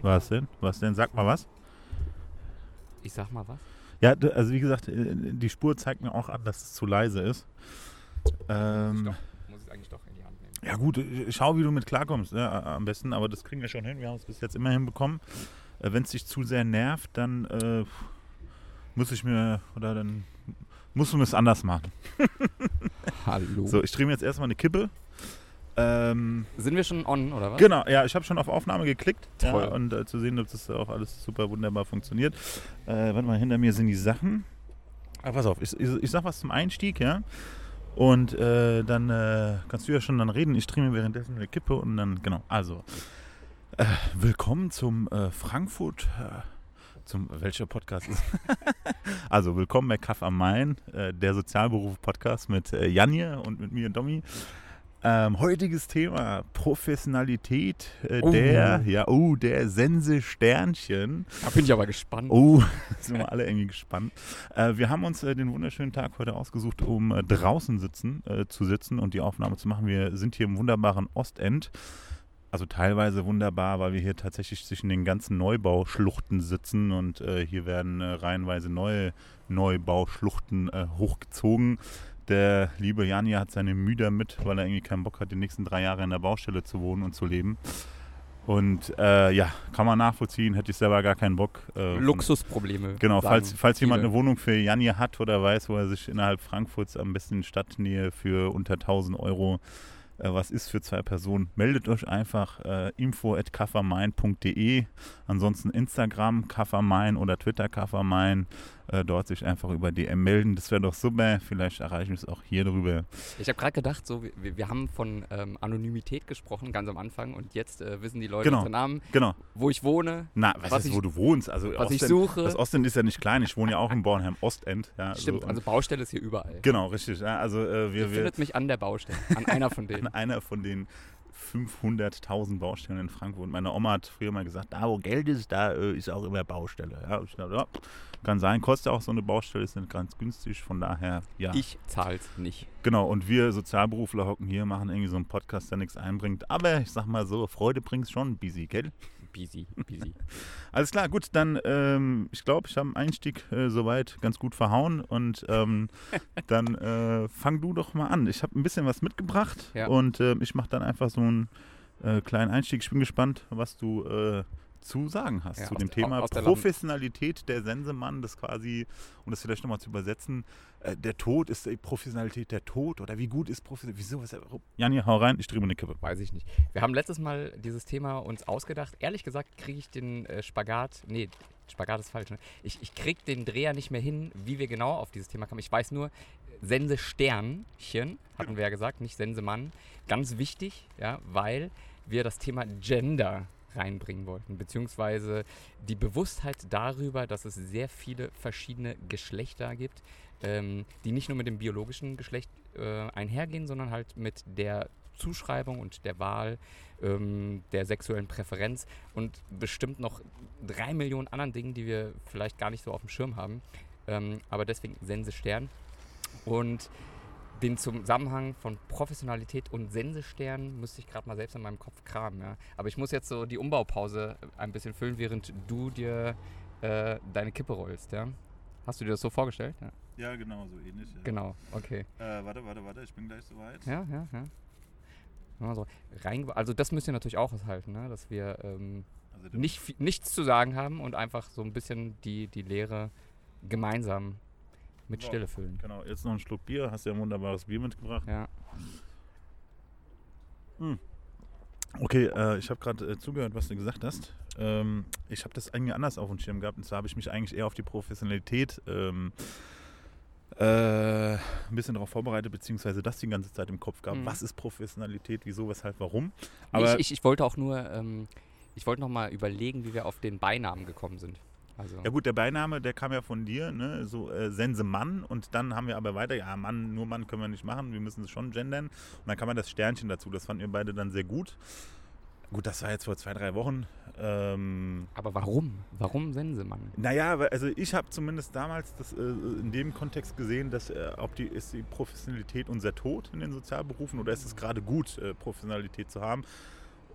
Was denn? Was denn? Sag mal was. Ich sag mal was. Ja, also wie gesagt, äh, die Spur zeigt mir auch an, dass es zu leise ist. Ähm, Doch, muss ich eigentlich doch in die Hand nehmen. ja gut, äh, schau, wie du mit klarkommst, ne, am besten, aber das kriegen wir schon hin. Wir haben es bis jetzt immer hinbekommen. Äh, Wenn es dich zu sehr nervt, dann äh, muss ich mir, oder dann musst du es anders machen. Hallo. So, ich drehe mir jetzt erstmal eine Kippe. Ähm, Sind wir schon on, oder was? Genau, ja, ich habe schon auf Aufnahme geklickt. Toll. Ja, und äh, zu sehen, ob das auch alles super wunderbar funktioniert. Äh, warte mal, hinter mir sind die Sachen. Ah, pass auf, ich, ich, ich sag was zum Einstieg, ja. Und äh, dann äh, kannst du ja schon dann reden. Ich drehe mir währenddessen eine Kippe und dann, genau, also. Äh, willkommen zum äh, Frankfurt. Zum, welcher Podcast ist? also, willkommen bei Kaff am Main, der Sozialberuf-Podcast mit Janje und mit mir, Domi. Ähm, heutiges Thema Professionalität äh, Oh. der, ja, oh, der Sense Sternchen. Da bin ich aber gespannt. Oh, sind wir alle irgendwie gespannt. Äh, wir haben uns äh, den wunderschönen Tag heute ausgesucht, um äh, draußen sitzen, äh, zu sitzen und die Aufnahme zu machen. Wir sind hier im wunderbaren Ostend. Also teilweise wunderbar, weil wir hier tatsächlich zwischen den ganzen Neubauschluchten sitzen und äh, hier werden reihenweise neue Neubauschluchten hochgezogen. Der liebe Janja hat seine Müder mit, weil er irgendwie keinen Bock hat, die nächsten drei Jahre in der Baustelle zu wohnen und zu leben. Und äh, ja, kann man nachvollziehen, hätte ich selber gar keinen Bock. Äh, Luxusprobleme. Genau, falls, falls jemand eine Wohnung für Janja hat oder weiß, wo er sich innerhalb Frankfurts am besten in Stadtnähe für unter 1000 Euro äh, was ist für zwei Personen, meldet euch einfach äh, info at kaffermain.de. Ansonsten Instagram kaffermain oder Twitter kaffermain. Äh, dort sich einfach über DM melden. Das wäre doch super. Vielleicht erreichen wir es auch hier drüber. Ich habe gerade gedacht, so, wir, wir haben von ähm, Anonymität gesprochen, ganz am Anfang. Und jetzt äh, wissen die Leute Genau. unseren Namen, Genau. wo ich wohne, Na, was, Was ist, ich- wo du wohnst? Also was ich Ostend- suche. Das Ostend ist ja nicht klein. Ich wohne ja auch in Bornheim Ostend. Ja, Stimmt, so, also Baustelle ist hier überall. Genau, richtig. Ja, also äh, wir, wir, findet mich an der Baustelle, an einer von denen. Einer von den 500.000 Baustellen in Frankfurt. Meine Oma hat früher mal gesagt, da wo Geld ist, da äh, ist auch immer Baustelle. Ja, ich dachte, ja, kann sein, kostet auch so eine Baustelle, ist nicht ganz günstig, von daher, ja. Ich zahl's nicht. Genau, und wir Sozialberufler hocken hier, machen irgendwie so einen Podcast, der nichts einbringt. Aber ich sag mal so, Freude bringt's schon, busy, gell? Busy, busy. Alles klar, gut, dann, ähm, ich glaube, ich habe einen Einstieg äh, soweit ganz gut verhauen und ähm, dann äh, fang du doch mal an. Ich habe ein bisschen was mitgebracht Ja. und äh, ich mache dann einfach so einen äh, kleinen Einstieg. Ich bin gespannt, was du äh, zu sagen hast Ja, zu aus dem der- Thema aus der Professionalität der Sensemann, das quasi, um das vielleicht nochmal zu übersetzen, äh, der Tod ist die Professionalität der Tod oder wie gut ist Professionalität, wieso, was, Jani, hau rein, ich drehe mir eine Kippe. Weiß ich nicht. Wir haben letztes Mal dieses Thema uns ausgedacht. Ehrlich gesagt kriege ich den äh, Spagat, nee, Spagat ist falsch, ne? Ich, ich kriege den Dreher nicht mehr hin, wie wir genau auf dieses Thema kamen. Ich weiß nur, Sense Sternchen, hatten wir ja gesagt, nicht Sense Mann. Ganz wichtig, ja, weil wir das Thema Gender reinbringen wollten, beziehungsweise die Bewusstheit darüber, dass es sehr viele verschiedene Geschlechter gibt, ähm, die nicht nur mit dem biologischen Geschlecht äh, einhergehen, sondern halt mit der Zuschreibung und der Wahl ähm, der sexuellen Präferenz und bestimmt noch drei Millionen anderen Dingen, die wir vielleicht gar nicht so auf dem Schirm haben. Ähm, aber deswegen Sense Stern. Und den Zusammenhang von Professionalität und Sensestern müsste ich gerade mal selbst in meinem Kopf kramen. Ja. Aber ich muss jetzt so die Umbaupause ein bisschen füllen, während du dir äh, deine Kippe rollst. Ja. Hast du dir das so vorgestellt? Ja. Ja, genau, so ähnlich. Ja. Genau, okay. Äh, warte, warte, warte, ich bin gleich soweit. Ja, ja, ja. Also, rein, also das müsst ihr natürlich auch aushalten, ne? dass wir ähm, Also nicht, nichts zu sagen haben und einfach so ein bisschen die, die Lehre gemeinsam mit. Stille füllen. Genau, jetzt noch ein Schluck Bier. Hast ja ein wunderbares Bier mitgebracht. Ja. Okay, äh, ich habe gerade äh, zugehört, was du gesagt hast. Ähm, ich habe das eigentlich anders auf dem Schirm gehabt. Und zwar habe ich mich eigentlich eher auf die Professionalität ähm, äh, ein bisschen darauf vorbereitet, beziehungsweise das die ganze Zeit im Kopf gehabt. Mhm. Was ist Professionalität, wieso, weshalb, warum? Aber ich, ich, ich wollte auch nur, ähm, ich wollte noch mal überlegen, wie wir auf den Beinamen gekommen sind. Also, ja gut, der Beiname, der kam ja von dir, ne? so äh, Sense Mann. Und dann haben wir aber weiter, ja Mann, nur Mann können wir nicht machen, wir müssen es schon gendern. Und dann kam ja das Sternchen dazu. Das fanden wir beide dann sehr gut. Gut, das war jetzt vor zwei, drei Wochen. Ähm, aber warum? Warum Sensemann? Naja, also ich habe zumindest damals das, äh, in dem Kontext gesehen, dass äh, ob die, ist die Professionalität unser Tod in den Sozialberufen oder ist es gerade gut, äh, Professionalität zu haben?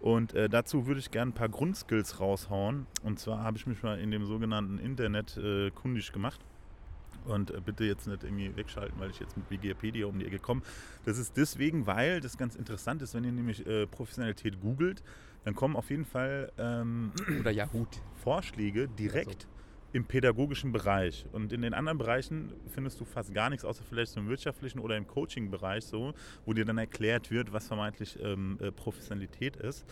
Und äh, dazu würde ich gerne ein paar Grundskills raushauen. Und zwar habe ich mich mal in dem sogenannten Internet äh, kundig gemacht. Und äh, bitte jetzt nicht irgendwie wegschalten, weil ich jetzt mit Wikipedia um die Ecke komme. Das ist deswegen, weil das ganz interessant ist, wenn ihr nämlich äh, Professionalität googelt, dann kommen auf jeden Fall ähm, Oder Yahoo. Vorschläge direkt im pädagogischen Bereich. Und in den anderen Bereichen findest du fast gar nichts, außer vielleicht so im wirtschaftlichen oder im Coaching-Bereich so, wo dir dann erklärt wird, was vermeintlich ähm, äh, Professionalität ist.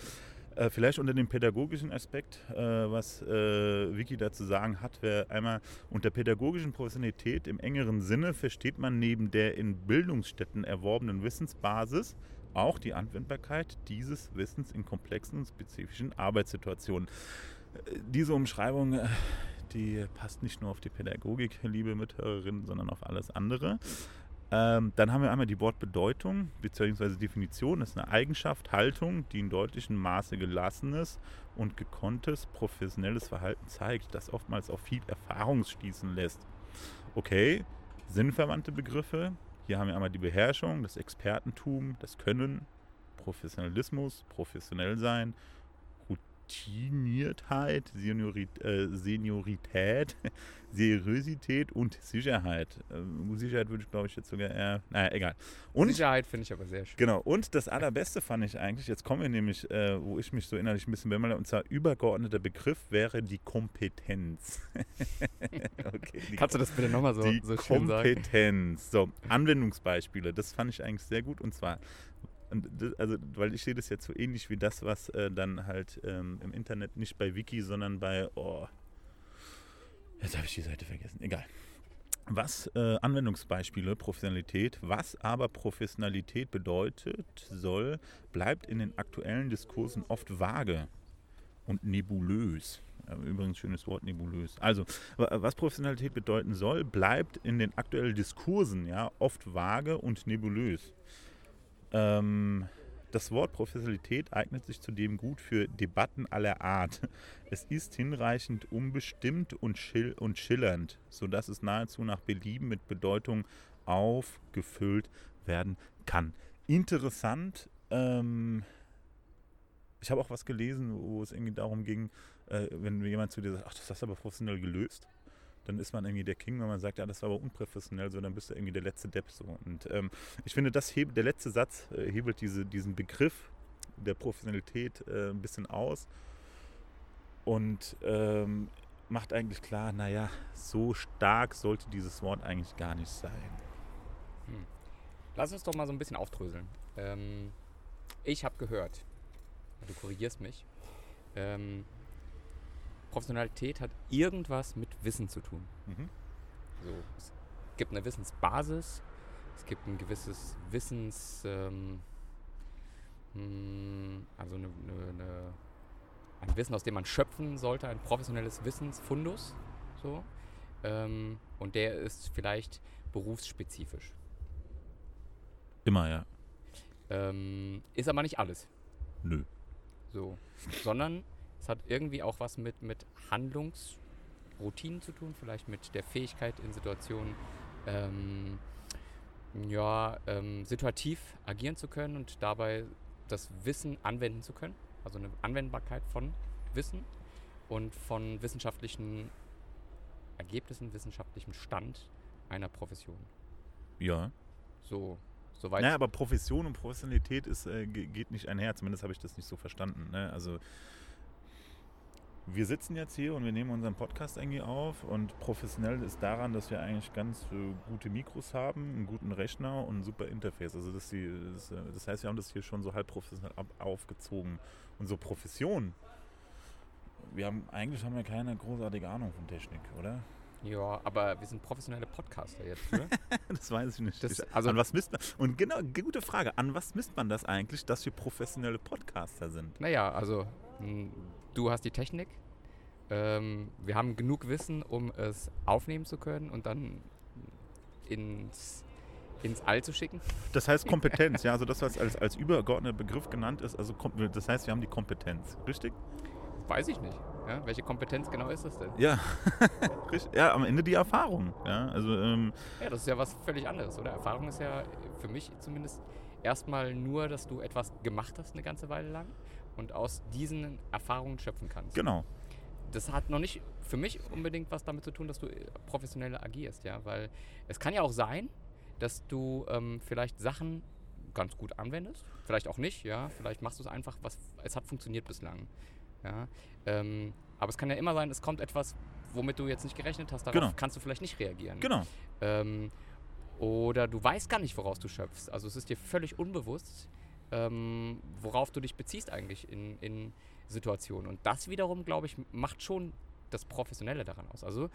Äh, vielleicht unter dem pädagogischen Aspekt, äh, was äh, Vicky dazu sagen hat, wäre einmal unter pädagogischen Professionalität im engeren Sinne versteht man neben der in Bildungsstätten erworbenen Wissensbasis auch die Anwendbarkeit dieses Wissens in komplexen und spezifischen Arbeitssituationen. Äh, Diese Umschreibung, äh, die passt nicht nur auf die Pädagogik, liebe Mithörerinnen, sondern auf alles andere. Ähm, dann haben wir einmal die Wortbedeutung bzw. Definition. Das ist eine Eigenschaft, Haltung, die in deutlichem Maße gelassenes und gekonntes professionelles Verhalten zeigt, das oftmals auf viel Erfahrung schließen lässt. Okay, sinnverwandte Begriffe. Hier haben wir einmal die Beherrschung, das Expertentum, das Können, Professionalismus, professionell sein, Routiniertheit, Seniorit, äh, Seniorität, Seriosität und Sicherheit. Ähm, Sicherheit würde ich, glaube ich, jetzt sogar eher. Naja, egal. Und Sicherheit finde ich aber sehr schön. Genau, und das Allerbeste fand ich eigentlich, jetzt kommen wir nämlich, äh, wo ich mich so innerlich ein bisschen bemängele, und zwar übergeordneter Begriff wäre die Kompetenz. okay, die Kannst du das bitte nochmal so, die so schön sagen? Kompetenz. So, Anwendungsbeispiele, das fand ich eigentlich sehr gut. Und zwar, und das, also, weil ich sehe das jetzt so ähnlich wie das, was äh, dann halt ähm, im Internet nicht bei Wiki, sondern bei, oh, jetzt habe ich die Seite vergessen, egal. Was äh, Anwendungsbeispiele, Professionalität, was aber Professionalität bedeutet, soll, bleibt in den aktuellen Diskursen oft vage und nebulös. Ja, Übrigens schönes Wort, nebulös. Also, wa- was Professionalität bedeuten soll, bleibt in den aktuellen Diskursen ja oft vage und nebulös. Ähm, das Wort Professionalität eignet sich zudem gut für Debatten aller Art. Es ist hinreichend unbestimmt und, schill und schillernd, sodass es nahezu nach Belieben mit Bedeutung aufgefüllt werden kann. Interessant. Ähm, ich habe auch was gelesen, wo es irgendwie darum ging, äh, wenn jemand zu dir sagt, ach, das hast du aber professionell gelöst, dann ist man irgendwie der King, wenn man sagt, ja, das war aber unprofessionell, so, dann bist du irgendwie der letzte Depp. So. Und ähm, ich finde, das heb, der letzte Satz äh, hebelt diese, diesen Begriff der Professionalität äh, ein bisschen aus und ähm, macht eigentlich klar, naja, so stark sollte dieses Wort eigentlich gar nicht sein. Lass uns doch mal so ein bisschen aufdröseln. Ähm, ich habe gehört, du korrigierst mich, ähm, Professionalität hat irgendwas mit Wissen zu tun. Mhm. So, es gibt eine Wissensbasis, es gibt ein gewisses Wissens, ähm, hm, also eine, eine, eine, ein Wissen, aus dem man schöpfen sollte, ein professionelles Wissensfundus. So. Ähm, und der ist vielleicht berufsspezifisch. Immer, ja. Ähm, ist aber nicht alles. Nö. So. Sondern es hat irgendwie auch was mit, mit Handlungsroutinen zu tun, vielleicht mit der Fähigkeit in Situationen ähm, ja, ähm, situativ agieren zu können und dabei das Wissen anwenden zu können. Also eine Anwendbarkeit von Wissen und von wissenschaftlichen Ergebnissen, wissenschaftlichem Stand einer Profession. Ja. So, soweit. Naja, aber Profession und Professionalität ist, äh, ge- geht nicht einher. Zumindest habe ich das nicht so verstanden. Ne? Also wir sitzen jetzt hier und wir nehmen unseren Podcast irgendwie auf und professionell ist daran, dass wir eigentlich ganz äh, gute Mikros haben, einen guten Rechner und ein super Interface. Also das, die, das, äh, das heißt, wir haben das hier schon so halb professionell ab, aufgezogen. Und so Profession, wir haben eigentlich haben wir keine großartige Ahnung von Technik, oder? Ja, aber wir sind professionelle Podcaster jetzt, oder? Das weiß ich nicht. Das- also- an was misst man? Und genau, gute Frage. An was misst man das eigentlich, dass wir professionelle Podcaster sind? Naja, also du hast die Technik. Ähm, wir haben genug Wissen, um es aufnehmen zu können und dann ins, ins All zu schicken. Das heißt Kompetenz, ja, also das, was als, als übergeordneter Begriff genannt ist, also das heißt, wir haben die Kompetenz, richtig? Weiß ich nicht. Ja? Welche Kompetenz genau ist das denn? Ja. Ja, am Ende die Erfahrung, ja, also ähm, Ja, das ist ja was völlig anderes, oder? Erfahrung ist ja für mich zumindest erstmal nur, dass du etwas gemacht hast eine ganze Weile lang und aus diesen Erfahrungen schöpfen kannst. Genau. Das hat noch nicht für mich unbedingt was damit zu tun, dass du äh, professionell agierst, ja, weil es kann ja auch sein, dass du ähm, vielleicht Sachen ganz gut anwendest, vielleicht auch nicht, ja, vielleicht machst du es einfach, was es hat funktioniert bislang, ja, ähm, aber es kann ja immer sein, es kommt etwas, womit du jetzt nicht gerechnet hast, darauf Genau. kannst du vielleicht nicht reagieren. Genau. Ähm, oder du weißt gar nicht, woraus du schöpfst. Also es ist dir völlig unbewusst, ähm, worauf du dich beziehst eigentlich in, in Situationen. Und das wiederum, glaube ich, macht schon das Professionelle daran aus. Also,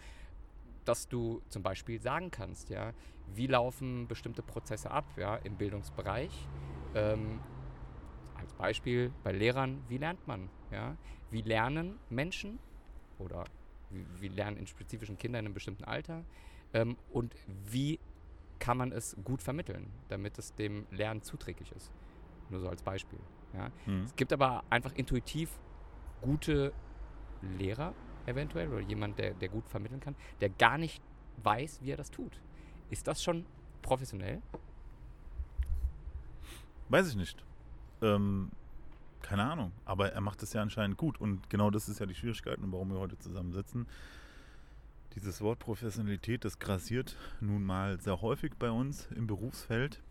dass du zum Beispiel sagen kannst, ja, wie laufen bestimmte Prozesse ab, ja, im Bildungsbereich. Ähm, als Beispiel bei Lehrern, wie lernt man, ja? Wie lernen Menschen oder wie, wie lernen in spezifischen Kinder in einem bestimmten Alter ähm, und wie kann man es gut vermitteln, damit es dem Lernen zuträglich ist. Nur so als Beispiel. Ja. Mhm. Es gibt aber einfach intuitiv gute Lehrer eventuell oder jemand, der, der gut vermitteln kann, der gar nicht weiß, wie er das tut. Ist das schon professionell? Weiß ich nicht. Ähm, keine Ahnung. Aber er macht es ja anscheinend gut. Und genau das ist ja die Schwierigkeit, und warum wir heute zusammensitzen. Dieses Wort Professionalität, das grassiert nun mal sehr häufig bei uns im Berufsfeld.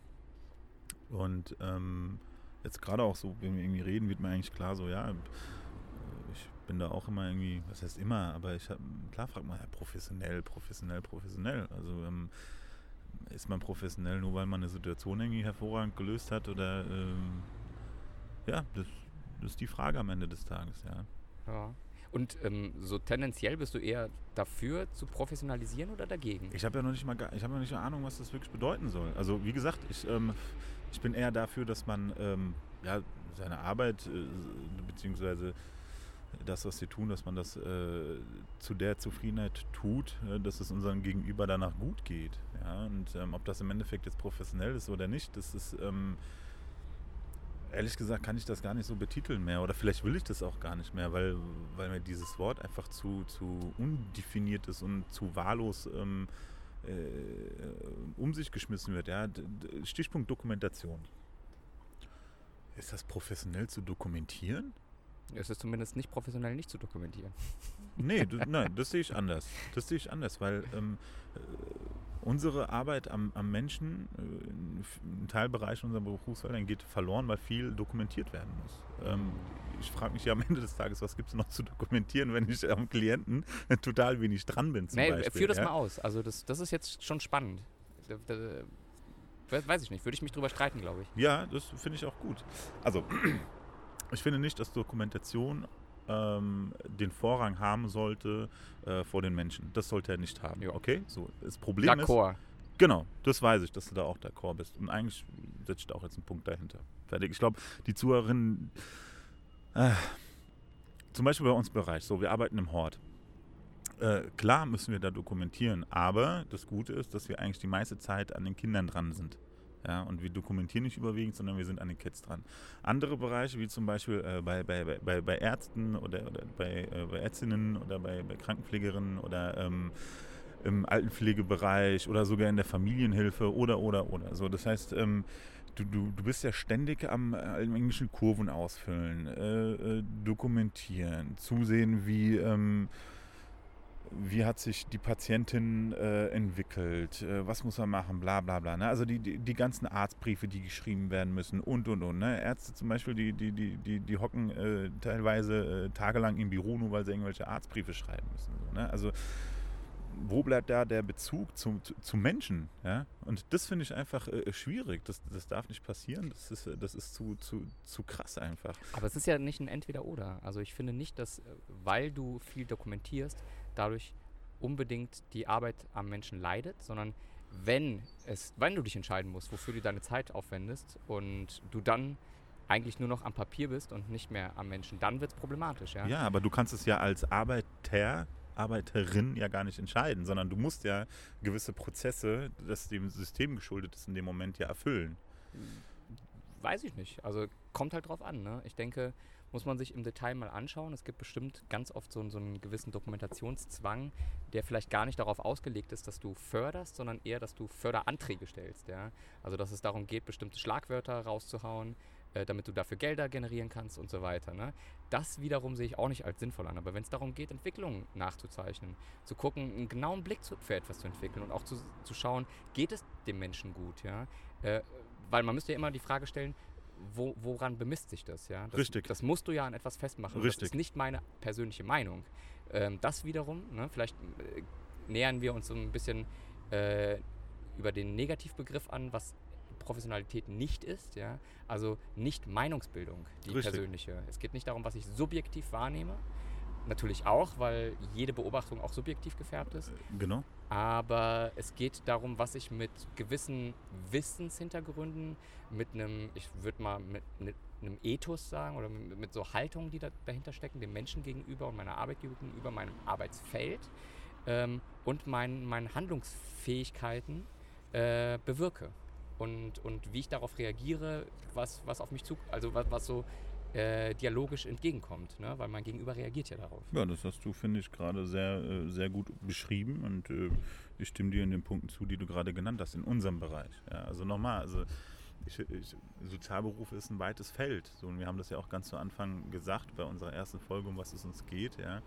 Und ähm, jetzt gerade auch so, wenn wir irgendwie reden, wird mir eigentlich klar, so, ja, ich bin da auch immer irgendwie, was heißt immer, aber ich hab, klar fragt man ja professionell, professionell, professionell. Also ähm, ist man professionell nur, weil man eine Situation irgendwie hervorragend gelöst hat oder ähm, ja, das, das ist die Frage am Ende des Tages, ja. Ja. Und ähm, so tendenziell bist du eher dafür zu professionalisieren oder dagegen? Ich habe ja noch nicht mal, ich habe noch nicht eine Ahnung, was das wirklich bedeuten soll. Also wie gesagt, ich, ähm, ich bin eher dafür, dass man ähm, ja, seine Arbeit äh, beziehungsweise das, was sie tun, dass man das äh, zu der Zufriedenheit tut, äh, dass es unserem Gegenüber danach gut geht. Ja? Und ähm, ob das im Endeffekt jetzt professionell ist oder nicht, das ist ähm, ehrlich gesagt kann ich das gar nicht so betiteln mehr. Oder vielleicht will ich das auch gar nicht mehr, weil, weil mir dieses Wort einfach zu, zu undefiniert ist und zu wahllos ähm, äh, um sich geschmissen wird. Ja? Stichpunkt Dokumentation. Ist das professionell zu dokumentieren? Es ist zumindest nicht professionell nicht zu dokumentieren. Nee, du, nein, das sehe ich anders. Das sehe ich anders, weil ähm, äh, unsere Arbeit am, am Menschen, äh, ein Teilbereich unserer Berufsfeldern geht verloren, weil viel dokumentiert werden muss. Ähm, ich frage mich ja am Ende des Tages, was gibt es noch zu dokumentieren, wenn ich am Klienten total wenig dran bin zum Nee, Beispiel. führ das ja? mal aus. Also das, das ist jetzt schon spannend. Da, da, we- weiß ich nicht, würde ich mich drüber streiten, glaube ich. Ja, das finde ich auch gut. Also, ich finde nicht, dass Dokumentation ähm, den Vorrang haben sollte äh, vor den Menschen. Das sollte er nicht haben. Ja. Okay? So, das Problem ist, D'accord. Genau, das weiß ich, dass du da auch d'accord bist. Und eigentlich setze ich da auch jetzt einen Punkt dahinter. Fertig. Ich glaube, die Zuhörerinnen, äh, zum Beispiel bei uns im Bereich, so, wir arbeiten im Hort. Äh, klar müssen wir da dokumentieren, aber das Gute ist, dass wir eigentlich die meiste Zeit an den Kindern dran sind. Ja, und wir dokumentieren nicht überwiegend, sondern wir sind an den Kids dran. Andere Bereiche, wie zum Beispiel äh, bei, bei, bei- bei, Ärzten oder, oder bei, äh, bei Ärztinnen oder bei, bei Krankenpflegerinnen oder ähm, im Altenpflegebereich oder sogar in der Familienhilfe oder, oder, oder. So, das heißt, ähm, du, du, du bist ja ständig am äh, englischen Kurven ausfüllen, äh, äh, dokumentieren, zusehen, wie, ähm, wie hat sich die Patientin äh, entwickelt, äh, was muss man machen, bla bla bla. Ne? Also die, die, die ganzen Arztbriefe, die geschrieben werden müssen und und und. Ne? Ärzte zum Beispiel, die, die, die, die, die hocken äh, teilweise äh, tagelang im Büro, nur weil sie irgendwelche Arztbriefe schreiben müssen. So, ne? Also wo bleibt da der Bezug zum, zu, zu Menschen? Ja? Und das finde ich einfach äh, schwierig. Das, das darf nicht passieren. Das ist, äh, das ist zu, zu, zu krass einfach. Aber es ist ja nicht ein Entweder-Oder. Also ich finde nicht, dass, äh, weil du viel dokumentierst, dadurch unbedingt die Arbeit am Menschen leidet, sondern wenn es, wenn du dich entscheiden musst, wofür du deine Zeit aufwendest und du dann eigentlich nur noch am Papier bist und nicht mehr am Menschen, dann wird es problematisch, ja? Ja, aber du kannst es ja als Arbeiter, Arbeiterin ja gar nicht entscheiden, sondern du musst ja gewisse Prozesse, das dem System geschuldet ist, in dem Moment ja erfüllen. Weiß ich nicht. Also kommt halt drauf an. Ne? Ich denke, muss man sich im Detail mal anschauen. Es gibt bestimmt ganz oft so, einen- so einen gewissen Dokumentationszwang, der vielleicht gar nicht darauf ausgelegt ist, dass du förderst, sondern eher, dass du Förderanträge stellst. Ja? Also dass es darum geht, bestimmte Schlagwörter rauszuhauen, äh, damit du dafür Gelder generieren kannst und so weiter. Ne? Das wiederum sehe ich auch nicht als sinnvoll an. Aber wenn es darum geht, Entwicklungen nachzuzeichnen, zu gucken, einen genauen Blick zu, für etwas zu entwickeln und auch zu, zu schauen, geht es dem Menschen gut, ja? Äh, weil man müsste ja immer die Frage stellen, wo, woran bemisst sich das? Ja? Das, Richtig. Das musst du ja an etwas festmachen. Richtig. Das ist nicht meine persönliche Meinung. Ähm, das wiederum, ne, vielleicht äh, nähern wir uns so ein bisschen äh, über den Negativbegriff an, was Professionalität nicht ist. Ja? Also nicht Meinungsbildung, die Richtig. persönliche. Es geht nicht darum, was ich subjektiv wahrnehme. Natürlich auch, weil jede Beobachtung auch subjektiv gefärbt ist. Genau. Aber es geht darum, was ich mit gewissen Wissenshintergründen, mit einem, ich würde mal mit, mit einem Ethos sagen oder mit, mit so Haltungen, die da, dahinter stecken, dem Menschen gegenüber und meiner Arbeit gegenüber, meinem Arbeitsfeld ähm, und mein, meinen Handlungsfähigkeiten äh, bewirke. Und, und wie ich darauf reagiere, was, was auf mich zu, also was, was so äh, dialogisch entgegenkommt, ne? weil mein Gegenüber reagiert ja darauf. Ja, das hast du, finde ich, gerade sehr, äh, sehr gut beschrieben und äh, ich stimme dir in den Punkten zu, die du gerade genannt hast, in unserem Bereich. Ja, also nochmal, also ich, ich, Sozialberuf ist ein weites Feld. So, und wir haben das ja auch ganz zu Anfang gesagt bei unserer ersten Folge, um was es uns geht. Ja.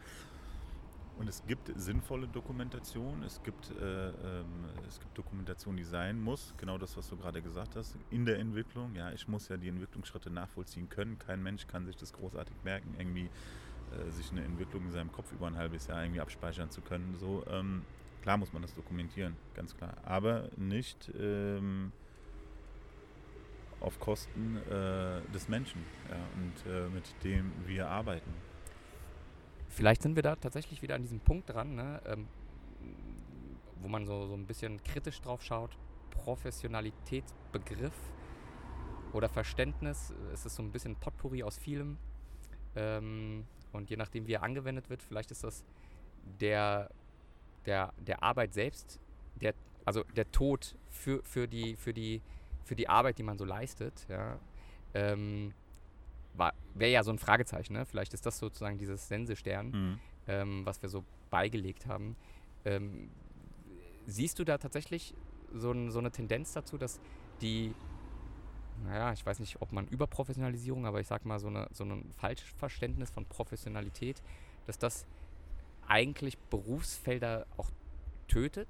Und es gibt sinnvolle Dokumentation, es gibt, äh, ähm, es gibt Dokumentation, die sein muss, genau das, was du gerade gesagt hast, in der Entwicklung. Ja, ich muss ja die Entwicklungsschritte nachvollziehen können. Kein Mensch kann sich das großartig merken, irgendwie äh, sich eine Entwicklung in seinem Kopf über ein halbes Jahr irgendwie abspeichern zu können. So, ähm, klar muss man das dokumentieren, ganz klar. Aber nicht ähm, auf Kosten äh, des Menschen ja, und äh, mit dem wir arbeiten. Vielleicht sind wir da tatsächlich wieder an diesem Punkt dran, ne, ähm, wo man so, so ein bisschen kritisch drauf schaut. Professionalitätsbegriff oder Verständnis. Es ist so ein bisschen Potpourri aus vielem. Ähm, und je nachdem, wie er angewendet wird, vielleicht ist das der, der, der Arbeit selbst, der, also der Tod für, für, die, für, die, für die Arbeit, die man so leistet. Ja, ähm, wäre ja so ein Fragezeichen. Ne? Vielleicht ist das sozusagen dieses Sensestern, Mhm. ähm, was wir so beigelegt haben. Ähm, siehst du da tatsächlich so, ein, so eine Tendenz dazu, dass die, naja, ich weiß nicht, ob man Überprofessionalisierung, aber ich sag mal so, eine, so ein Falschverständnis von Professionalität, dass das eigentlich Berufsfelder auch tötet?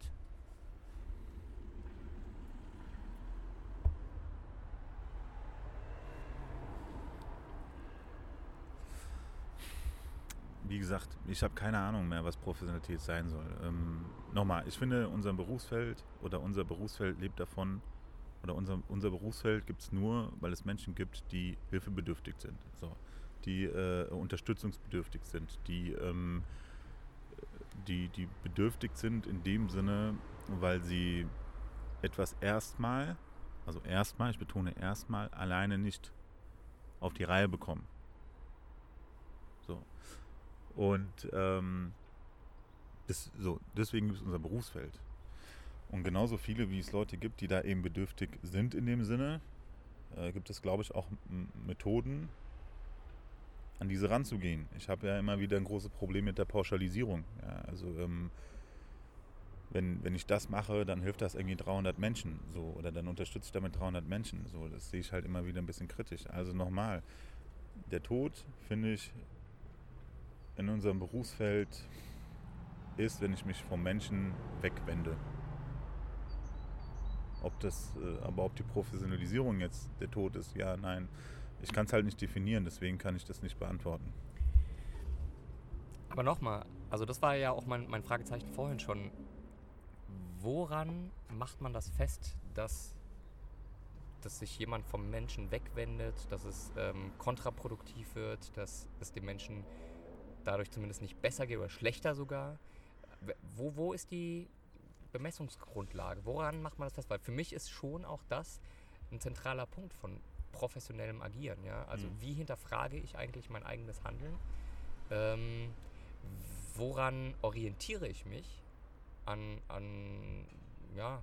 Wie gesagt, ich habe keine Ahnung mehr, was Professionalität sein soll. Ähm, Nochmal, ich finde, unser Berufsfeld oder unser Berufsfeld lebt davon, oder unser, unser Berufsfeld gibt es nur, weil es Menschen gibt, die hilfebedürftig sind, so, die äh, unterstützungsbedürftig sind, die, ähm, die, die bedürftig sind in dem Sinne, weil sie etwas erstmal, also erstmal, ich betone erstmal, alleine nicht auf die Reihe bekommen. Und ähm, das, so, deswegen gibt es unser Berufsfeld. Und genauso viele, wie es Leute gibt, die da eben bedürftig sind in dem Sinne, äh, gibt es, glaube ich, auch Methoden, an diese ranzugehen. Ich habe ja immer wieder ein großes Problem mit der Pauschalisierung. Ja, also ähm, wenn, wenn ich das mache, dann hilft das irgendwie 300 Menschen so oder dann unterstütze ich damit 300 Menschen. So, das sehe ich halt immer wieder ein bisschen kritisch. Also nochmal, der Tod, finde ich, in unserem Berufsfeld ist, wenn ich mich vom Menschen wegwende. Ob das, äh, aber ob die Professionalisierung jetzt der Tod ist, ja, nein. Ich kann es halt nicht definieren, deswegen kann ich das nicht beantworten. Aber nochmal, also das war ja auch mein, mein Fragezeichen vorhin schon. Woran macht man das fest, dass, dass sich jemand vom Menschen wegwendet, dass es ähm, kontraproduktiv wird, dass es dem Menschen dadurch zumindest nicht besser geht oder schlechter sogar? Wo, wo ist die Bemessungsgrundlage? Woran macht man das fest? Weil für mich ist schon auch das ein zentraler Punkt von professionellem Agieren. Ja? Also Mhm. wie hinterfrage ich eigentlich mein eigenes Handeln? Ähm, woran orientiere ich mich an, an ja,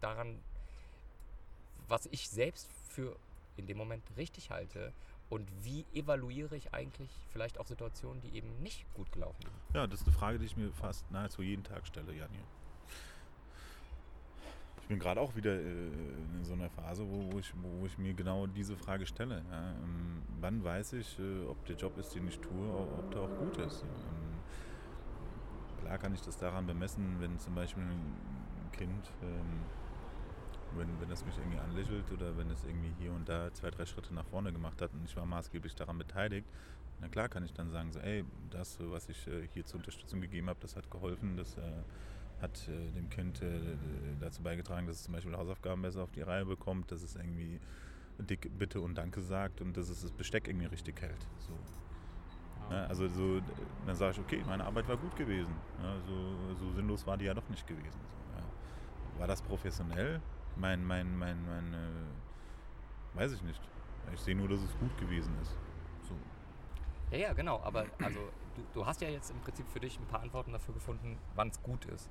daran, was ich selbst für in dem Moment richtig halte und wie evaluiere ich eigentlich vielleicht auch Situationen, die eben nicht gut gelaufen sind. Ja, das ist eine Frage, die ich mir fast nahezu jeden Tag stelle, Janja. Ich Ich bin gerade auch wieder äh, in so einer Phase, wo, wo, ich, wo ich mir genau diese Frage stelle. Ja? Ähm, wann weiß ich, äh, ob der Job ist, den ich tue, ob der auch gut ist? Ähm, klar kann ich das daran bemessen, wenn zum Beispiel ein Kind, ähm, wenn, wenn das mich irgendwie anlächelt oder wenn es irgendwie hier und da zwei, drei Schritte nach vorne gemacht hat und ich war maßgeblich daran beteiligt, na klar kann ich dann sagen, so, ey, das, was ich äh, hier zur Unterstützung gegeben habe, das hat geholfen, das äh, hat äh, dem Kind äh, dazu beigetragen, dass es zum Beispiel Hausaufgaben besser auf die Reihe bekommt, dass es irgendwie dick Bitte und Danke sagt und dass es das Besteck irgendwie richtig hält. So. Ja, also so, dann sage ich, okay, meine Arbeit war gut gewesen. Ja, so, so, sinnlos war die ja doch nicht gewesen. So, ja. War das professionell? Mein, mein, mein, mein, äh, weiß ich nicht. Ich sehe nur, dass es gut gewesen ist. So. Ja, ja, genau. Aber also du, du hast ja jetzt im Prinzip für dich ein paar Antworten dafür gefunden, wann es gut ist.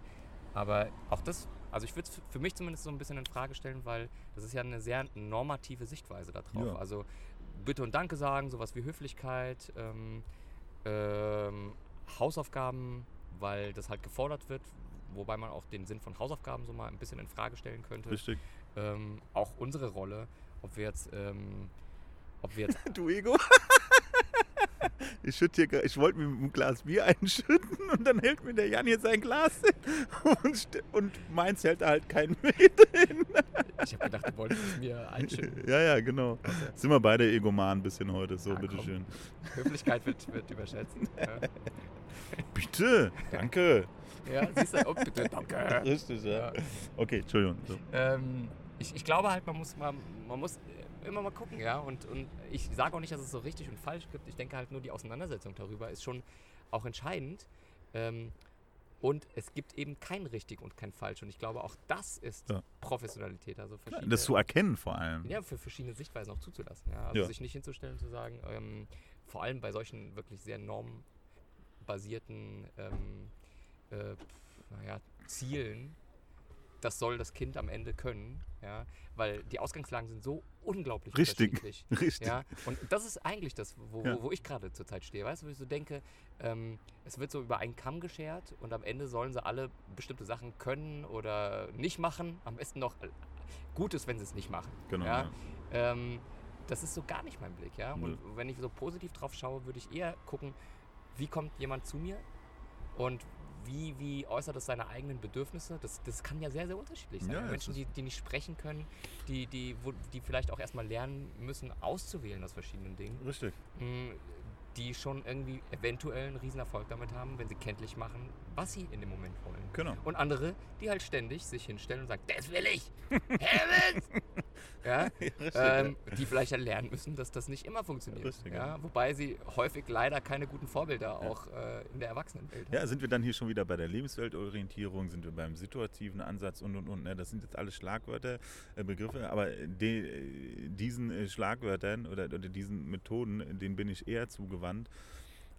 Aber auch das, also ich würde es für mich zumindest so ein bisschen in Frage stellen, weil das ist ja eine sehr normative Sichtweise darauf. Ja. Also Bitte und Danke sagen, sowas wie Höflichkeit, ähm, ähm, Hausaufgaben, weil das halt gefordert wird, wobei man auch den Sinn von Hausaufgaben so mal ein bisschen in Frage stellen könnte. Richtig. Ähm, auch unsere Rolle, ob wir jetzt, ähm, ob wir jetzt. du Ego. Ich, schütte hier, ich wollte mir ein Glas Bier einschütten und dann hält mir der Jan hier sein Glas hin und, und meins hält er halt keinen mehr drin. Ich habe gedacht, du wolltest es mir einschütten. Ja, ja, genau. Okay. Sind wir beide Egoman ein bisschen heute, so, ah, bitteschön. Höflichkeit wird, wird überschätzt. Ja. Bitte, danke. Ja, siehst du, oh, bitte, danke. Richtig, ja. ja. Okay, Entschuldigung. So. Ähm, ich, ich glaube halt, man muss, man, man muss immer mal gucken, ja. Und, und ich sage auch nicht, dass es so richtig und falsch gibt. Ich denke halt nur, die Auseinandersetzung darüber ist schon auch entscheidend. Ähm, und es gibt eben kein richtig und kein falsch. Und ich glaube, auch das ist ja. Professionalität. Also verschiedene, das zu erkennen vor allem. Ja, für verschiedene Sichtweisen auch zuzulassen. Ja? Also ja. sich nicht hinzustellen und zu sagen, ähm, vor allem bei solchen wirklich sehr normbasierten ähm, äh, naja, Zielen, das soll das Kind am Ende können, ja, weil die Ausgangslagen sind so unglaublich Richtig. unterschiedlich. Richtig. Ja, und das ist eigentlich das, wo, ja. wo, wo ich gerade zurzeit stehe, weißt du, wo ich so denke, ähm, es wird so über einen Kamm geschert und am Ende sollen sie alle bestimmte Sachen können oder nicht machen, am besten noch äh, gut ist, wenn sie es nicht machen. Genau. Ja? ja. Ähm, das ist so gar nicht mein Blick, ja. Und wenn ich so positiv drauf schaue, würde ich eher gucken, wie kommt jemand zu mir und wie, wie äußert es seine eigenen Bedürfnisse? Das, das kann ja sehr, sehr unterschiedlich sein. Ja, Menschen, die, die nicht sprechen können, die, die, wo, die vielleicht auch erstmal lernen müssen, auszuwählen aus verschiedenen Dingen. Richtig. Mm, die schon irgendwie eventuell einen Riesenerfolg damit haben, wenn sie kenntlich machen, was sie in dem Moment wollen. Genau. Und andere, die halt ständig sich hinstellen und sagen, das will ich! Herbert! ja, ähm, die vielleicht ja lernen müssen, dass das nicht immer funktioniert. Richtig, ja? ja. Wobei sie häufig leider keine guten Vorbilder ja. auch äh, in der Erwachsenenwelt haben. Ja, sind wir dann hier schon wieder bei der Lebensweltorientierung, sind wir beim situativen Ansatz und und und. Ne? Das sind jetzt alles Schlagwörter, äh, Begriffe, aber de, diesen äh, Schlagwörtern oder, oder diesen Methoden, denen bin ich eher zugewandt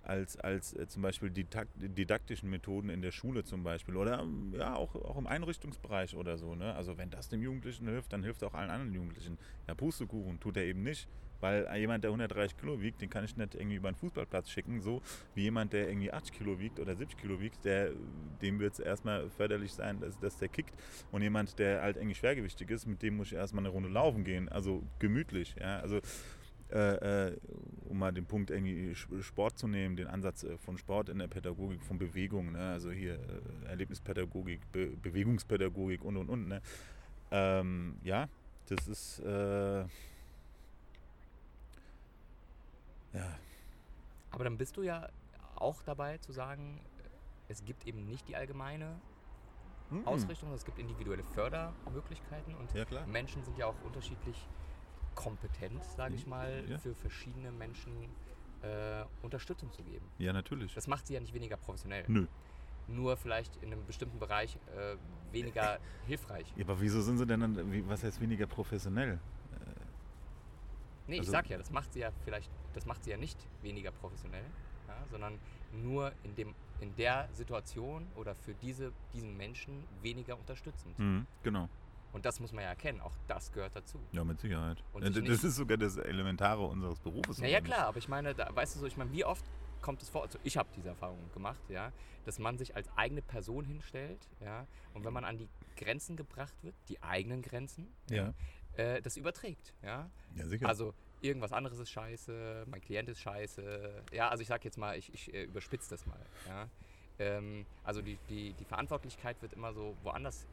als, als äh, zum Beispiel die didaktischen Methoden in der Schule zum Beispiel oder ja auch, auch im Einrichtungsbereich oder so. Ne? Also wenn das dem Jugendlichen hilft, dann hilft auch allen anderen Jugendlichen. Ja, Pustekuchen tut er eben nicht, weil jemand, der 130 Kilo wiegt, den kann ich nicht irgendwie über einen Fußballplatz schicken, so wie jemand, der irgendwie 80 Kilo wiegt oder 70 Kilo wiegt, der, dem wird es erstmal förderlich sein, dass, dass der kickt. Und jemand, der halt irgendwie schwergewichtig ist, mit dem muss ich erstmal eine Runde laufen gehen, also gemütlich. Ja? Also äh, äh, um mal den Punkt irgendwie Sport zu nehmen, den Ansatz äh, von Sport in der Pädagogik, von Bewegung, ne? also hier äh, Erlebnispädagogik, Be Bewegungspädagogik und und und. Ne? Ähm, ja, das ist äh, ja. Aber dann bist du ja auch dabei zu sagen, es gibt eben nicht die allgemeine mhm. Ausrichtung, es gibt individuelle Fördermöglichkeiten und ja, Menschen sind ja auch unterschiedlich kompetent, sage ich mal, ja. für verschiedene Menschen äh, Unterstützung zu geben. Ja, natürlich. Das macht sie ja nicht weniger professionell. Nö. Nur vielleicht in einem bestimmten Bereich äh, weniger hilfreich. Ja, aber wieso sind sie denn dann, wie, was heißt weniger professionell? Äh, nee, also ich sag ja, das macht sie ja vielleicht, das macht sie ja nicht weniger professionell, ja, sondern nur in, dem, in der Situation oder für diese, diesen Menschen weniger unterstützend. Mhm, genau. Und das muss man ja erkennen, auch das gehört dazu. Ja, mit Sicherheit. Und das ist sogar das Elementare unseres Berufes. Ja, ja klar, aber ich meine, da, weißt du so, ich meine, wie oft kommt es vor, also ich habe diese Erfahrung gemacht, ja, dass man sich als eigene Person hinstellt, ja, und wenn man an die Grenzen gebracht wird, die eigenen Grenzen, Ja. äh, das überträgt, ja. Ja, sicher. Also irgendwas anderes ist scheiße, mein Klient ist scheiße. Ja, also ich sag jetzt mal, ich, ich äh, überspitze das mal. Ja? Ähm, also die, die, die Verantwortlichkeit wird immer so woanders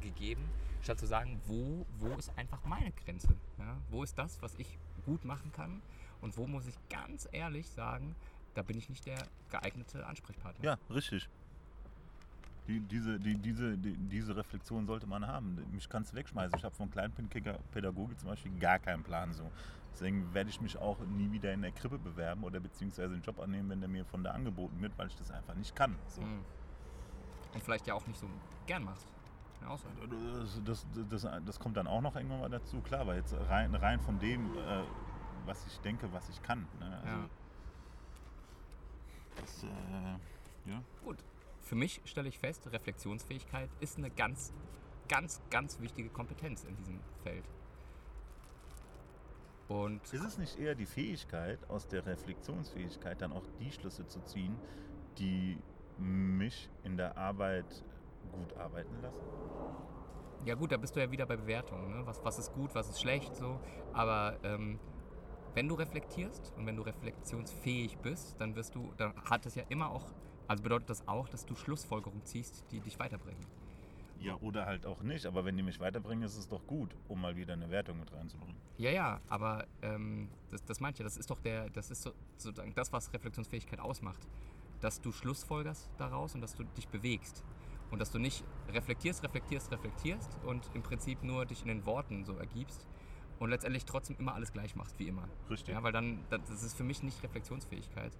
hingegeben, statt zu sagen, wo, wo ist einfach meine Grenze? Ja? Wo ist das, was ich gut machen kann? Und wo muss ich ganz ehrlich sagen, da bin ich nicht der geeignete Ansprechpartner. Ja, richtig. Die, diese, die, diese, die, diese Reflexion sollte man haben. Mich kannst du wegschmeißen. Ich habe von Kleinpädagogik zum Beispiel gar keinen Plan so. Deswegen werde ich mich auch nie wieder in der Krippe bewerben oder beziehungsweise einen Job annehmen, wenn der mir von da angeboten wird, weil ich das einfach nicht kann. So. Mhm. Und vielleicht ja auch nicht so gern machst. So. Das, das, das, das kommt dann auch noch irgendwann mal dazu, klar, weil jetzt rein, rein von dem, äh, was ich denke, was ich kann. Ne? Also Ja. das, äh, ja. Gut. Für mich stelle ich fest, Reflexionsfähigkeit ist eine ganz, ganz, ganz wichtige Kompetenz in diesem Feld. Und Ist es nicht eher die Fähigkeit, aus der Reflexionsfähigkeit dann auch die Schlüsse zu ziehen, die mich in der Arbeit gut arbeiten lassen? ja gut, da bist du ja wieder bei Bewertungen. Ne? Was, was ist gut, was ist schlecht, so. Aber ähm, wenn du reflektierst und wenn du reflexionsfähig bist, dann wirst du, dann hat das ja immer auch, also bedeutet das auch, dass du Schlussfolgerungen ziehst, die dich weiterbringen. Ja, oder halt auch nicht, aber wenn die mich weiterbringen, ist es doch gut, um mal wieder eine Wertung mit reinzubringen. Ja, ja, aber ähm, das, das meint ja, das ist doch der, das ist so, sozusagen das, was Reflexionsfähigkeit ausmacht. Dass du Schlussfolgerst daraus und dass du dich bewegst. Und dass du nicht reflektierst, reflektierst, reflektierst und im Prinzip nur dich in den Worten so ergibst und letztendlich trotzdem immer alles gleich machst, wie immer. Richtig. Ja, weil dann, das ist für mich nicht Reflexionsfähigkeit.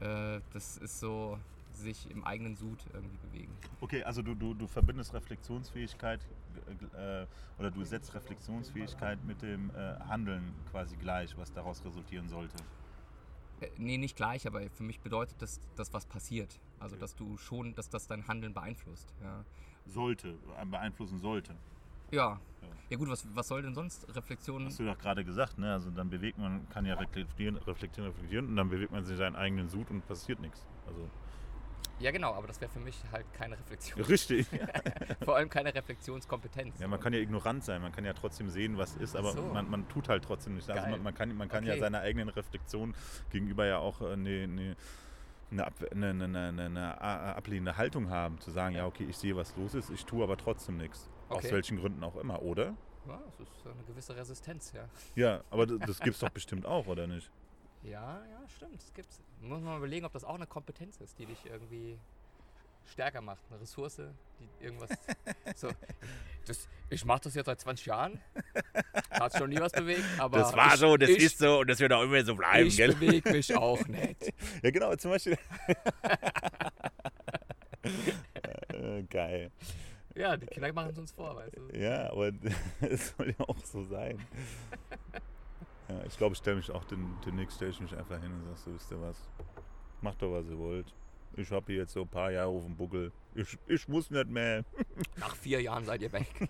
Äh, das ist so sich im eigenen Sud irgendwie bewegen. Okay, also du, du, du verbindest Reflexionsfähigkeit äh, oder du setzt Reflexionsfähigkeit mit dem äh, Handeln quasi gleich, was daraus resultieren sollte. Äh, nee, nicht gleich, aber für mich bedeutet das, dass was passiert. Also, Okay. dass du schon, dass das dein Handeln beeinflusst. Ja, Sollte, äh, beeinflussen sollte. ja. Ja. ja gut, was, was soll denn sonst Reflexion? Hast du doch gerade gesagt, ne? Also dann bewegt man, kann ja reflektieren, reflektieren, reflektieren und dann bewegt man sich seinen eigenen Sud und passiert nichts. Also Ja, genau, aber das wäre für mich halt keine Reflexion. richtig. Vor allem keine Reflexionskompetenz. Ja, man kann ja ignorant sein, man kann ja trotzdem sehen, was ist, aber so. man, man tut halt trotzdem nicht. Also man, man kann, man kann ja Okay. seiner eigenen Reflexion gegenüber ja auch äh, eine, eine, eine, eine, eine, eine, eine a- ablehnende Haltung haben, zu sagen, ja okay, ich sehe, was los ist, ich tue aber trotzdem nichts. Aus Okay. welchen Gründen auch immer, oder? Ja, das ist eine gewisse Resistenz, ja. Ja, aber das, das gibt es doch bestimmt auch, oder nicht? Ja, ja, stimmt, das gibt's. Muss man mal überlegen, ob das auch eine Kompetenz ist, die dich irgendwie stärker macht. Eine Ressource, die irgendwas. so, das, ich mache das jetzt seit 20 Jahren. Hat schon nie was bewegt, aber. ich, ich, so und das wird auch immer so Ich bewege mich auch nicht. Ja, genau, zum Beispiel. äh, geil. Ja, die Kinder machen es uns vor, weißt du. Ja, aber es soll ja auch so sein. Ja, ich glaube, ich stelle mich auch den, demnächst stelle ich mich einfach hin und sag so, wisst ihr was? Macht doch, was ihr wollt. Ich habe hier jetzt so ein paar Jahre auf dem Buckel. Ich, ich muss nicht mehr. Nach vier Jahren seid ihr weg.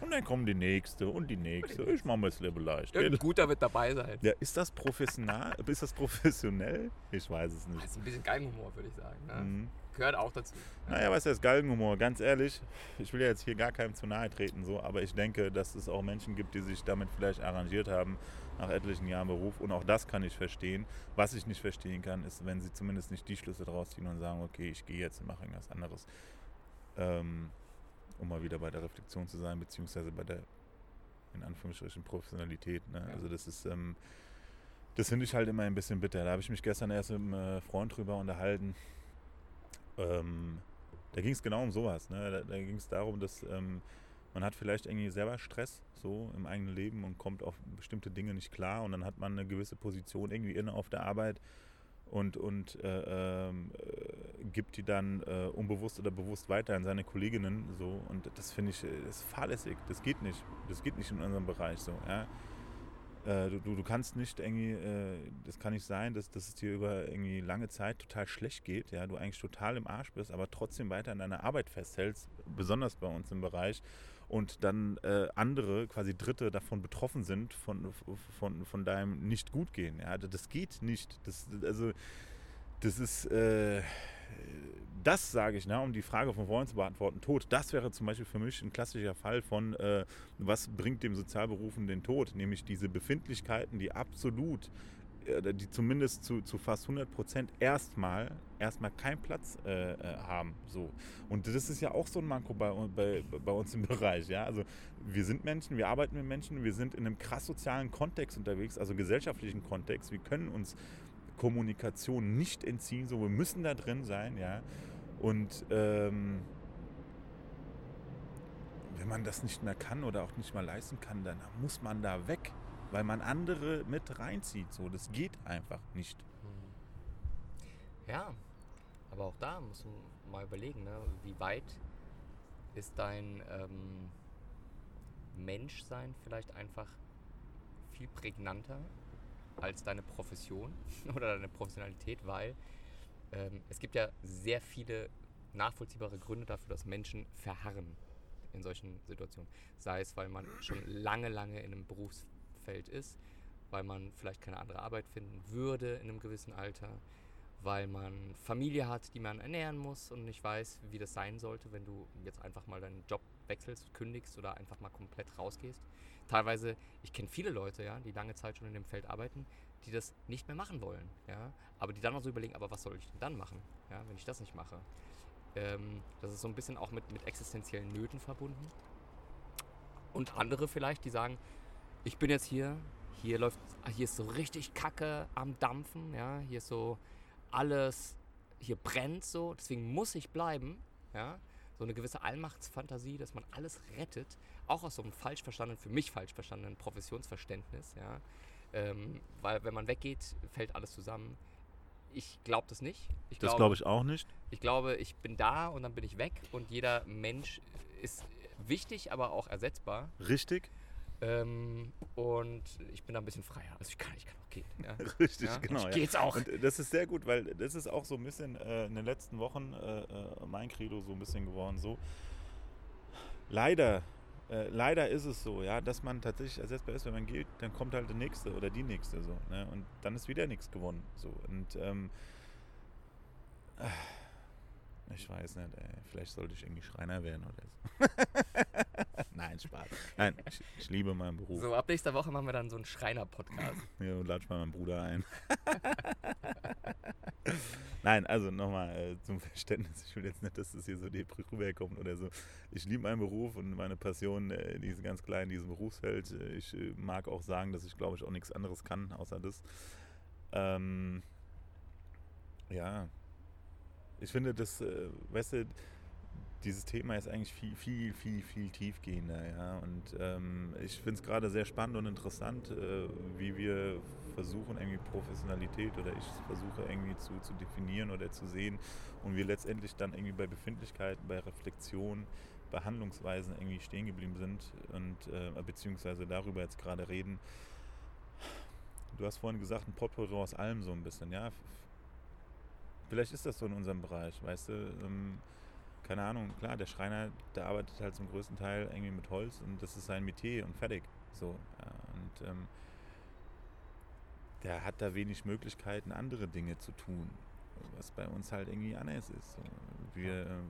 Und dann kommen die nächste und die nächste. Ich mache mir das Leben leicht. Irgendein guter wird dabei sein. Ja, ist das professional? Ist das professionell? Ich weiß es nicht. Das ist ein bisschen Geigenhumor, würde ich sagen. Ne? Mhm. Gehört auch dazu. Naja, was ist Galgenhumor? Ganz ehrlich, ich will ja jetzt hier gar keinem zu nahe treten, so, aber ich denke, dass es auch Menschen gibt, die sich damit vielleicht arrangiert haben nach etlichen Jahren Beruf. Und auch das kann ich verstehen. Was ich nicht verstehen kann, ist, wenn sie zumindest nicht die Schlüsse daraus ziehen und sagen, okay, ich gehe jetzt und mache irgendwas anderes. Ähm, um mal wieder bei der Reflexion zu sein, beziehungsweise bei der, in Anführungsstrichen, Professionalität. Ne? Ja. Also das ist, ähm, das finde ich halt immer ein bisschen bitter. Da habe ich mich gestern erst mit einem äh, Freund drüber unterhalten. Ähm, da ging es genau um sowas. Ne? Da, da ging es darum, dass ähm, man hat vielleicht irgendwie selber Stress so im eigenen Leben und kommt auf bestimmte Dinge nicht klar und dann hat man eine gewisse Position irgendwie inne auf der Arbeit und, und äh, ähm, äh, gibt die dann äh, unbewusst oder bewusst weiter an seine Kolleginnen so und das finde ich äh, ist fahrlässig. Das geht nicht. Das geht nicht in unserem Bereich so. Ja? Äh, du, du kannst nicht irgendwie, äh, das kann nicht sein, dass, dass es dir über irgendwie lange Zeit total schlecht geht, ja, du eigentlich total im Arsch bist, aber trotzdem weiter an deiner Arbeit festhältst, besonders bei uns im Bereich, und dann äh, andere, quasi Dritte davon betroffen sind, von, von, von deinem Nicht-Gut-Gehen. Ja, das geht nicht. Das, also, das ist, äh, das sage ich, ne, um die Frage von vorhin zu beantworten, Tod, das wäre zum Beispiel für mich ein klassischer Fall von, äh, was bringt dem Sozialberufen den Tod, nämlich diese Befindlichkeiten, die absolut, äh, die zumindest zu, zu fast 100 Prozent erstmal, erstmal keinen Platz äh, äh, haben. So. Und das ist ja auch so ein Manko bei, bei, bei uns im Bereich. Ja? Also wir sind Menschen, wir arbeiten mit Menschen, wir sind in einem krass sozialen Kontext unterwegs, also gesellschaftlichen Kontext. Wir können uns Kommunikation nicht entziehen, so wir müssen da drin sein, ja. Und ähm, wenn man das nicht mehr kann oder auch nicht mal leisten kann, dann muss man da weg, weil man andere mit reinzieht. So, das geht einfach nicht. Hm. Ja, aber auch da muss man mal überlegen, ne? wie weit ist dein ähm, Menschsein vielleicht einfach viel prägnanter als deine Profession oder deine Professionalität, weil ähm, es gibt ja sehr viele nachvollziehbare Gründe dafür, dass Menschen verharren in solchen Situationen. Sei es, weil man schon lange, lange in einem Berufsfeld ist, weil man vielleicht keine andere Arbeit finden würde in einem gewissen Alter, weil man Familie hat, die man ernähren muss und nicht weiß, wie das sein sollte, wenn du jetzt einfach mal deinen Job wechselst, kündigst oder einfach mal komplett rausgehst. Teilweise, ich kenne viele Leute, ja, die lange Zeit schon in dem Feld arbeiten, die das nicht mehr machen wollen, ja, aber die dann auch so überlegen, aber was soll ich denn dann machen, ja, wenn ich das nicht mache. Ähm, das ist so ein bisschen auch mit, mit existenziellen Nöten verbunden. Und andere vielleicht, die sagen, ich bin jetzt hier, hier läuft, hier ist so richtig Kacke am Dampfen, ja, hier ist so alles, hier brennt so, deswegen muss ich bleiben, ja, so eine gewisse Allmachtsfantasie, dass man alles rettet, auch aus so einem falsch verstandenen, für mich falsch verstandenen Professionsverständnis, ja. Ähm, weil wenn man weggeht, fällt alles zusammen. Ich glaube das nicht. Ich das glaube ich auch nicht. Ich glaube, ich bin da und dann bin ich weg und jeder Mensch ist wichtig, aber auch ersetzbar. Richtig. Ähm, und ich bin da ein bisschen freier. Also ich kann, ich kann auch gehen. Ja? Richtig, ja? genau. Ich ja. geht's auch. Und das ist sehr gut, weil das ist auch so ein bisschen äh, in den letzten Wochen äh, äh mein Credo so ein bisschen geworden. So leider, äh, leider ist es so, ja, dass man tatsächlich ersetzbar ist, wenn man geht, dann kommt halt der nächste oder die nächste so. Ne? Und dann ist wieder nichts gewonnen. So und ähm, ich weiß nicht, ey. Vielleicht sollte ich irgendwie Schreiner werden oder so. Nein, Spaß. Nein, ich, ich, liebe meinen Beruf. So, ab nächster Woche machen wir dann so einen Schreiner-Podcast. ja, und latsch mal meinen Bruder ein. Nein, also nochmal äh, zum Verständnis. Ich will jetzt nicht, dass das hier so rüberkommt oder so. Ich liebe meinen Beruf und meine Passion, äh, die ist ganz klein in diesem Berufsfeld. Ich äh, mag auch sagen, dass ich, glaube ich, auch nichts anderes kann, außer das. Ähm, ja, ich finde, das, äh, weißt du, dieses Thema ist eigentlich viel, viel, viel, viel tiefgehender. Ja? Und ähm, ich finde es gerade sehr spannend und interessant, äh, wie wir versuchen, irgendwie Professionalität oder ich versuche irgendwie zu, zu definieren oder zu sehen und wir letztendlich dann irgendwie bei Befindlichkeiten, bei Reflexion, bei Handlungsweisen irgendwie stehen geblieben sind und äh, beziehungsweise darüber jetzt gerade reden. Du hast vorhin gesagt, ein Potpourri aus allem so ein bisschen, ja vielleicht ist das so in unserem Bereich, weißt du. Ähm, keine Ahnung, klar, der Schreiner, der arbeitet halt zum größten Teil irgendwie mit Holz und das ist sein Metier und fertig. So. Ja, und ähm, der hat da wenig Möglichkeiten, andere Dinge zu tun, was bei uns halt irgendwie anders ist. Wir, äh,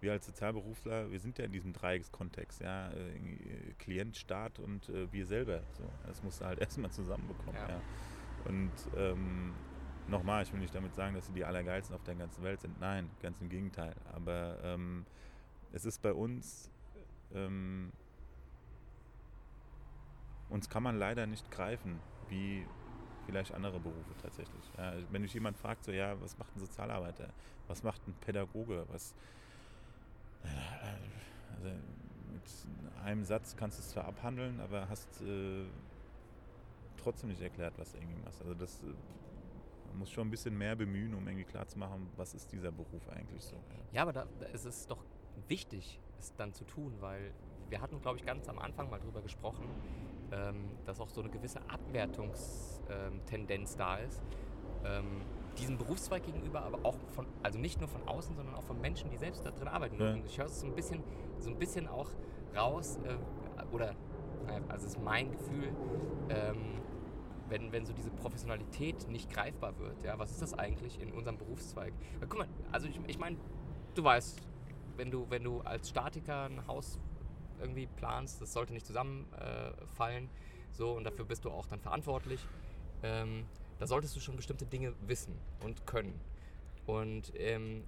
wir als Sozialberufler, wir sind ja in diesem Dreieckskontext, ja, äh, Klient, Staat und äh, wir selber. So. Das musst du halt erstmal zusammenbekommen. Ja. ja. Und ähm, Nochmal, ich will nicht damit sagen, dass sie die Allergeilsten auf der ganzen Welt sind. Nein, ganz im Gegenteil. Aber ähm, es ist bei uns, ähm, uns kann man leider nicht greifen, wie vielleicht andere Berufe tatsächlich. Ja, wenn mich jemand fragt, so, ja, was macht ein Sozialarbeiter? Was macht ein Pädagoge? Was, also mit einem Satz kannst du es zwar abhandeln, aber hast äh, trotzdem nicht erklärt, was du irgendwie machst. Also das man muss schon ein bisschen mehr bemühen, um irgendwie klarzumachen, was ist dieser Beruf eigentlich so. Ja, aber da, da ist es doch wichtig, es dann zu tun, weil wir hatten, glaube ich, ganz am Anfang mal drüber gesprochen, ähm, dass auch so eine gewisse Abwertungstendenz da ist. Ähm, diesem Berufszweig gegenüber, aber auch von, also nicht nur von außen, sondern auch von Menschen, die selbst da drin arbeiten. Ja. Ich höre es so ein bisschen, so ein bisschen auch raus, äh, oder also es ist mein Gefühl, ähm, wenn, wenn so diese Professionalität nicht greifbar wird, ja, was ist das eigentlich in unserem Berufszweig? Weil, guck mal, also ich, ich meine, du weißt, wenn du, wenn du als Statiker ein Haus irgendwie planst, das sollte nicht zusammenfallen, äh, so, und dafür bist du auch dann verantwortlich. Ähm, da solltest du schon bestimmte Dinge wissen und können. Und ähm,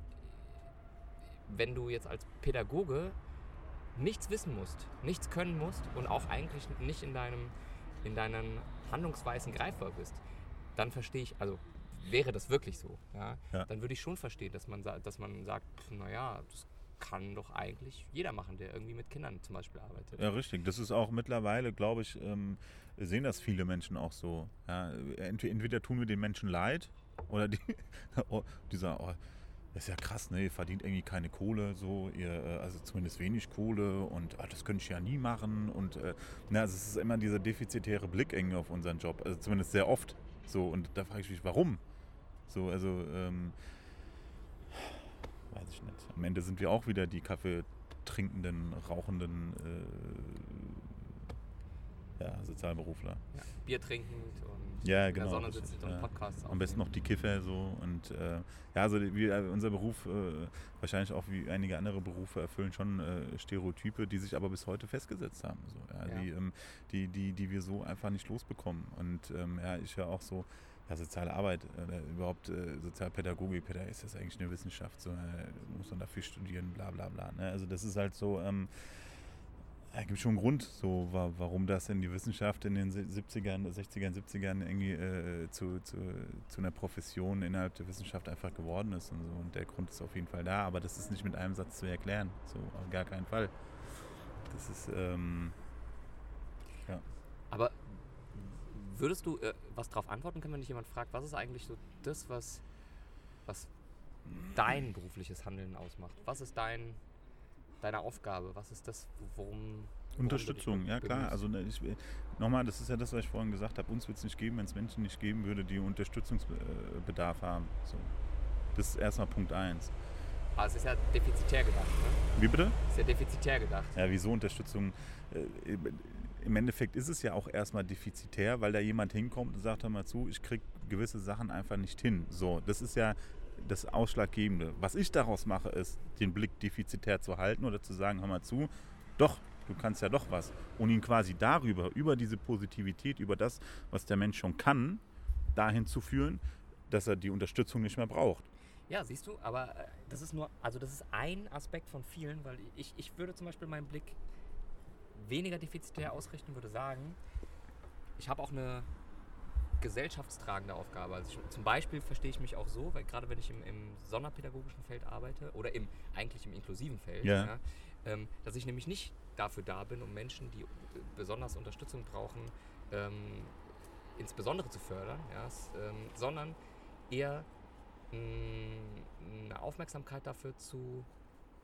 wenn du jetzt als Pädagoge nichts wissen musst, nichts können musst und auch eigentlich nicht in deinem in deinen Handlungsweisen greifbar bist, dann verstehe ich, also wäre das wirklich so, ja, Ja. dann würde ich schon verstehen, dass man, dass man sagt, naja, das kann doch eigentlich jeder machen, der irgendwie mit Kindern zum Beispiel arbeitet. Ja, richtig. Das ist auch mittlerweile, glaube ich, ähm, sehen das viele Menschen auch so. Ja, entweder, entweder tun wir den Menschen leid oder die, oh, die sagen, oh, das ist ja krass, ne? Ihr verdient irgendwie keine Kohle, so, ihr, äh, also zumindest wenig Kohle und ah, das könnte ich ja nie machen. Und äh, na, also es ist immer dieser defizitäre Blick irgendwie auf unseren Job. Also zumindest sehr oft. So, und da frage ich mich, warum? So, also, ähm, weiß ich nicht. Am Ende sind wir auch wieder die Kaffee trinkenden, rauchenden äh, ja, Sozialberufler. Ja, Bier trinkend und Ja, in genau. der Sonne richtig, sitzend und ja. Podcasts Am besten noch die Kiffer so und äh, ja, also wie, äh, unser Beruf, äh, wahrscheinlich auch wie einige andere Berufe, erfüllen schon äh, Stereotype, die sich aber bis heute festgesetzt haben. So, ja, Ja. Die, ähm, die, die, die wir so einfach nicht losbekommen. Und ähm, ja, ich ja auch so, ja, soziale Arbeit, äh, überhaupt äh, Sozialpädagogik, Pädagogik ist das eigentlich eine Wissenschaft, so, äh, muss man dafür studieren, bla bla bla. Ne? Also das ist halt so, ähm, ja, gibt schon einen Grund, so, wa warum das in die Wissenschaft in den se- 70ern, 60ern, 70ern irgendwie äh, zu, zu, zu einer Profession innerhalb der Wissenschaft einfach geworden ist und so. Und der Grund ist auf jeden Fall da, aber das ist nicht mit einem Satz zu erklären. So, auf gar keinen Fall. Das ist, ähm, Aber würdest du äh, was darauf antworten können, wenn dich jemand fragt, was ist eigentlich so das, was, was dein berufliches Handeln ausmacht? Was ist dein, deine Aufgabe? Was ist das, worum. Unterstützung, ja klar. Also ne, ich, nochmal, das ist ja das, was ich vorhin gesagt habe. Uns wird es nicht geben, wenn es Menschen nicht geben würde, die Unterstützungsbedarf haben. So. Das ist erstmal Punkt eins. Aber es ist ja defizitär gedacht, ne? Wie bitte? Es ist ja defizitär gedacht. Ja, wieso Unterstützung? Äh, Im Endeffekt ist es ja auch erstmal defizitär, weil da jemand hinkommt und sagt, hör mal zu, ich kriege gewisse Sachen einfach nicht hin. So, das ist ja das Ausschlaggebende. Was ich daraus mache, ist, den Blick defizitär zu halten oder zu sagen, hör mal zu, doch, du kannst ja doch was. Und ihn quasi darüber, über diese Positivität, über das, was der Mensch schon kann, dahin zu führen, dass er die Unterstützung nicht mehr braucht. Ja, siehst du, aber äh, das ist nur, also das ist ein Aspekt von vielen, weil ich, ich würde zum Beispiel meinen Blick weniger defizitär ausrichten, würde sagen, ich habe auch eine gesellschaftstragende Aufgabe. Also ich, zum Beispiel verstehe ich mich auch so, weil gerade wenn ich im, im sonderpädagogischen Feld arbeite oder im eigentlich im inklusiven Feld, Ja. ähm, dass ich nämlich nicht dafür da bin, um Menschen, die äh, besonders Unterstützung brauchen, ähm, insbesondere zu fördern, ja, ähm, sondern eher mh, eine Aufmerksamkeit dafür zu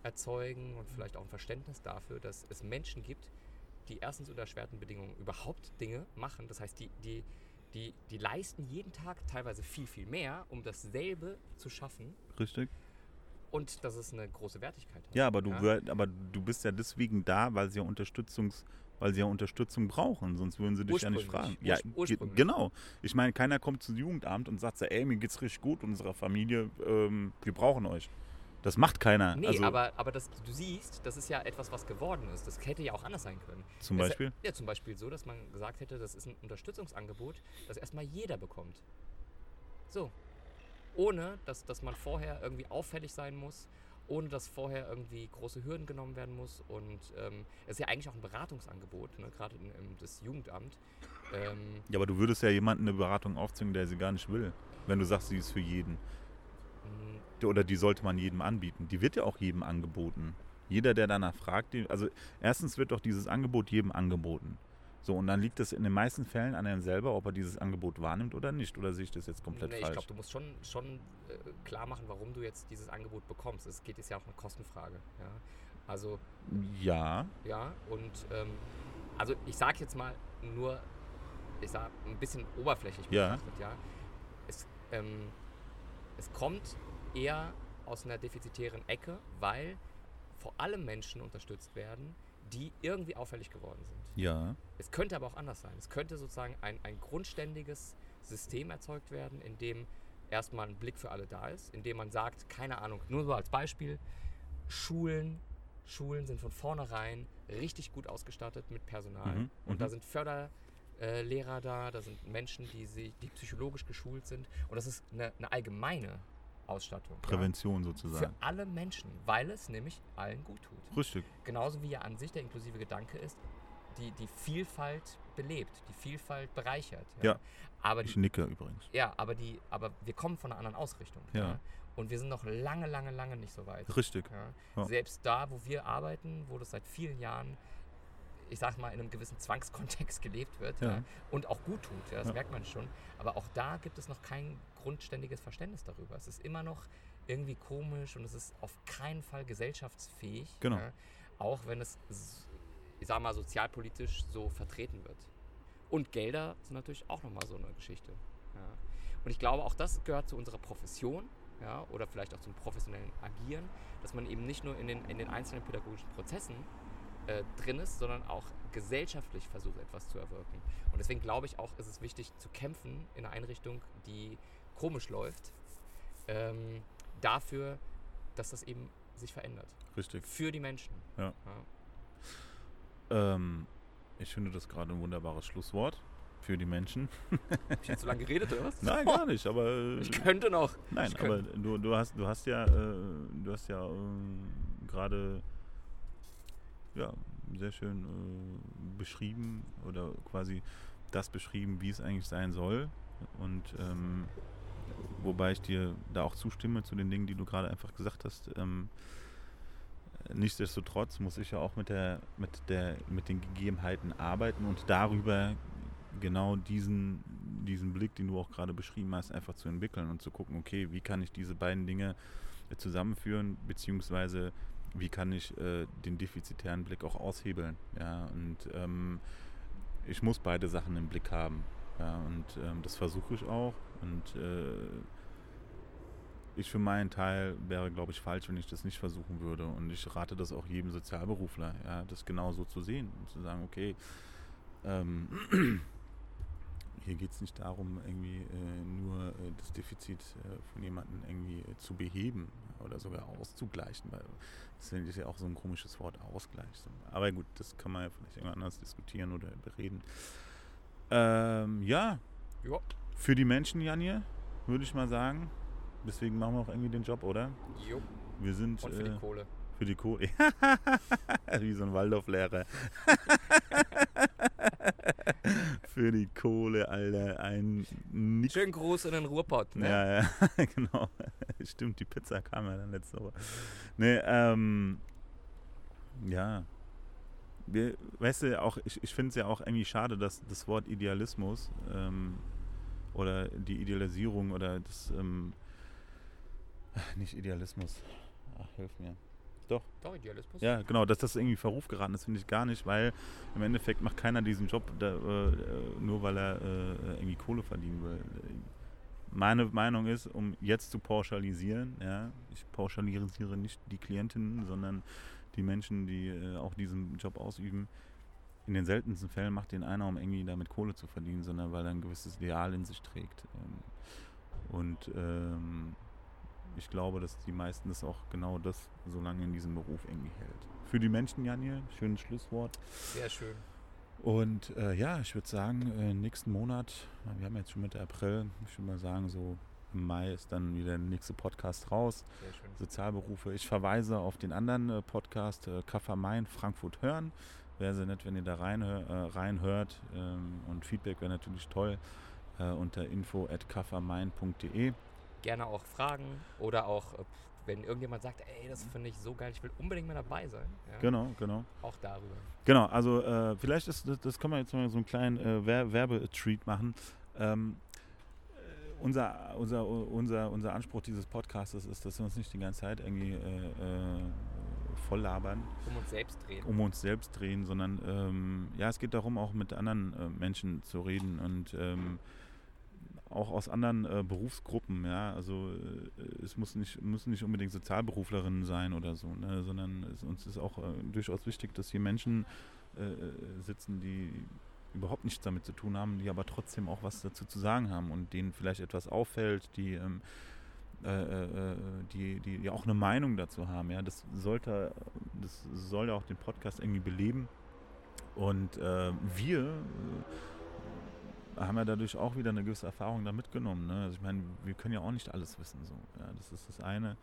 erzeugen und vielleicht auch ein Verständnis dafür, dass es Menschen gibt, die erstens unter erschwerten Bedingungen überhaupt Dinge machen. Das heißt, die, die, die, die leisten jeden Tag teilweise viel, viel mehr, um dasselbe zu schaffen Richtig? und dass es eine große Wertigkeit hat. Ja, aber du, Ja? aber du bist ja deswegen da, weil sie ja Unterstützungs, weil sie ja Unterstützung brauchen, sonst würden sie dich ja nicht fragen. Ja, genau. Ich meine, keiner kommt zum Jugendamt und sagt ey, mir geht's richtig gut unserer Familie, ähm, wir brauchen euch. Das macht keiner. Nee, also, aber, aber das, du siehst, das ist ja etwas, was geworden ist. Das hätte ja auch anders sein können. Zum Es- Beispiel? Ja, zum Beispiel so, dass man gesagt hätte, das ist ein Unterstützungsangebot, das erstmal jeder bekommt. So. Ohne, dass, dass man vorher irgendwie auffällig sein muss, ohne dass vorher irgendwie große Hürden genommen werden muss. Und ähm, es ist ja eigentlich auch ein Beratungsangebot, ne? gerade in, im, das Jugendamt. Ähm, Ja, aber du würdest ja jemanden eine Beratung aufzwingen, der sie gar nicht will. Wenn du sagst, sie ist für jeden. Oder die sollte man jedem anbieten. Die wird ja auch jedem angeboten. Jeder, der danach fragt, die, also erstens wird doch dieses Angebot jedem angeboten. So, und dann liegt es in den meisten Fällen an einem selber, ob er dieses Angebot wahrnimmt oder nicht. Oder sehe ich das jetzt komplett nee, ich falsch? glaube, du musst schon, schon äh, klar machen, warum du jetzt dieses Angebot bekommst. Es geht ist ja auch eine Kostenfrage. Ja? Also ja, Ja, und ähm, also ich sage jetzt mal nur, ich sage ein bisschen oberflächlich Ja. betrachtet, ja. Es, ähm, es kommt eher aus einer defizitären Ecke, weil vor allem Menschen unterstützt werden, die irgendwie auffällig geworden sind. Ja. Es könnte aber auch anders sein. Es könnte sozusagen ein, ein grundständiges System erzeugt werden, in dem erstmal ein Blick für alle da ist, in dem man sagt, keine Ahnung, nur so als Beispiel, Schulen, Schulen sind von vornherein richtig gut ausgestattet mit Personal. Mhm, Und da mhm. Sind Förderlehrer da, da sind Menschen, die, sie, die psychologisch geschult sind. Und das ist eine, eine allgemeine Ausstattung. ja, Prävention Für sozusagen. alle Menschen, weil es nämlich allen gut tut. Richtig. Genauso wie ja an sich der inklusive Gedanke ist, die, die Vielfalt belebt, die Vielfalt bereichert. Ja. Aber Ich die, nicke übrigens. ja, aber die, aber wir kommen von einer anderen Ausrichtung. Ja. Und wir sind noch lange, lange, lange nicht so weit. Richtig. Ja. Ja. Selbst da, wo wir arbeiten, wo das seit vielen Jahren, ich sag mal, in einem gewissen Zwangskontext gelebt wird Ja. ja. und auch gut tut, ja, das merkt man schon. Aber auch da gibt es noch kein grundständiges Verständnis darüber. Es ist immer noch irgendwie komisch und es ist auf keinen Fall gesellschaftsfähig. Genau. Auch wenn es, ich sag mal, sozialpolitisch so vertreten wird. Und Gelder sind natürlich auch nochmal so eine Geschichte. Und ich glaube, auch das gehört zu unserer Profession ja, oder vielleicht auch zum professionellen Agieren, dass man eben nicht nur in den, in den einzelnen pädagogischen Prozessen äh, drin ist, sondern auch gesellschaftlich versucht, etwas zu erwirken. Und deswegen glaube ich auch, ist es wichtig zu kämpfen in einer Einrichtung, die komisch läuft, ähm, dafür, dass das eben sich verändert. Richtig. Für die Menschen. Ja. Ähm, ich finde das gerade ein wunderbares Schlusswort für die Menschen. Hab ich jetzt so lange geredet, oder was? Nein, gar nicht, aber äh, Ich könnte noch. nein, ich aber könnte. du, du hast du hast ja äh, du hast ja äh, gerade ja sehr schön äh, beschrieben oder quasi das beschrieben, wie es eigentlich sein soll und ähm, wobei ich dir da auch zustimme zu den Dingen, die du gerade einfach gesagt hast. Ähm, nichtsdestotrotz muss ich ja auch mit der mit der mit den Gegebenheiten arbeiten und darüber genau diesen diesen Blick, den du auch gerade beschrieben hast, einfach zu entwickeln und zu gucken, okay, wie kann ich diese beiden Dinge zusammenführen, beziehungsweise wie kann ich äh, den defizitären Blick auch aushebeln. Ja, und ähm, ich muss beide Sachen im Blick haben. Ja, und ähm, das versuche ich auch. Und äh, ich für meinen Teil wäre, glaube ich, falsch, wenn ich das nicht versuchen würde. Und ich rate das auch jedem Sozialberufler, ja, das genau so zu sehen und zu sagen, okay, ähm, hier geht es nicht darum, irgendwie äh, nur äh, das Defizit äh, von jemandem irgendwie äh, zu beheben oder sogar auszugleichen, weil das ich ja auch so ein komisches Wort, Ausgleich. Aber gut, das kann man ja vielleicht irgendwann anders diskutieren oder bereden. Ähm, ja, Ja. für die Menschen, Janje, würde ich mal sagen. Deswegen machen wir auch irgendwie den Job, oder? Jo. Wir sind Und für äh, die Kohle. für die Kohle. Wie so ein Waldorflehrer. für die Kohle, Alter. Ein Nix. Schönen Gruß in den Ruhrpott. Ne? Ja, ja, genau. Stimmt, die Pizza kam ja dann letzte Woche. Nee, ähm. Ja. Wir, weißt du, auch, ich, ich finde es ja auch irgendwie schade, dass das Wort Idealismus ähm, oder die Idealisierung oder das, ähm, nicht Idealismus, ach, hilf mir. Doch, Doch, Idealismus. ja, genau, dass das irgendwie Verruf geraten ist, finde ich gar nicht, weil im Endeffekt macht keiner diesen Job, da, äh, nur weil er äh, irgendwie Kohle verdienen will. Meine Meinung ist, um jetzt zu pauschalisieren, ja, ich pauschalisiere nicht die Klientinnen, sondern die Menschen, die äh, auch diesen Job ausüben. In den seltensten Fällen macht den einer, um irgendwie damit Kohle zu verdienen, sondern weil er ein gewisses Ideal in sich trägt. Ähm, und ähm, ich glaube, dass die meisten das auch genau das so lange in diesem Beruf irgendwie hält. Für die Menschen, Janje, schönes Schlusswort. Sehr schön. Und äh, ja, ich würde sagen, äh, nächsten Monat, wir haben jetzt schon Mitte April, ich würde mal sagen, so im Mai ist dann wieder der nächste Podcast raus. Sehr schön. Sozialberufe. Ich verweise auf den anderen äh, Podcast, äh, Kaffer Main, Frankfurt hören. Wäre sehr nett, wenn ihr da reinhör, äh, reinhört. Ähm, und Feedback wäre natürlich toll äh, unter info at kaffermain.de. Gerne auch Fragen oder auch, äh, wenn irgendjemand sagt, ey, das finde ich so geil, ich will unbedingt mal dabei sein. Ja, Genau, genau. Auch darüber. Genau, also äh, vielleicht ist das, das können wir jetzt mal so einen kleinen äh, Wer Werbetreat machen. Ähm, äh, unser, unser, unser, unser Anspruch dieses Podcasts ist, dass wir uns nicht die ganze Zeit irgendwie äh, äh, voll labern. Um uns selbst drehen. Um uns selbst drehen, sondern ähm, ja, es geht darum, auch mit anderen äh, Menschen zu reden und ähm, auch aus anderen äh, Berufsgruppen, ja. Also äh, es muss nicht, müssen nicht unbedingt Sozialberuflerinnen sein oder so, ne? sondern es, uns ist auch äh, durchaus wichtig, dass hier Menschen äh, äh, sitzen, die überhaupt nichts damit zu tun haben, die aber trotzdem auch was dazu zu sagen haben und denen vielleicht etwas auffällt, die ähm, äh, die, die, die auch eine Meinung dazu haben. Ja, das sollte, das soll ja auch den Podcast irgendwie beleben. Und wir haben ja dadurch auch wieder eine gewisse Erfahrung da mitgenommen. Ne? Also ich meine, wir können ja auch nicht alles wissen. So. Ja, das ist das eine.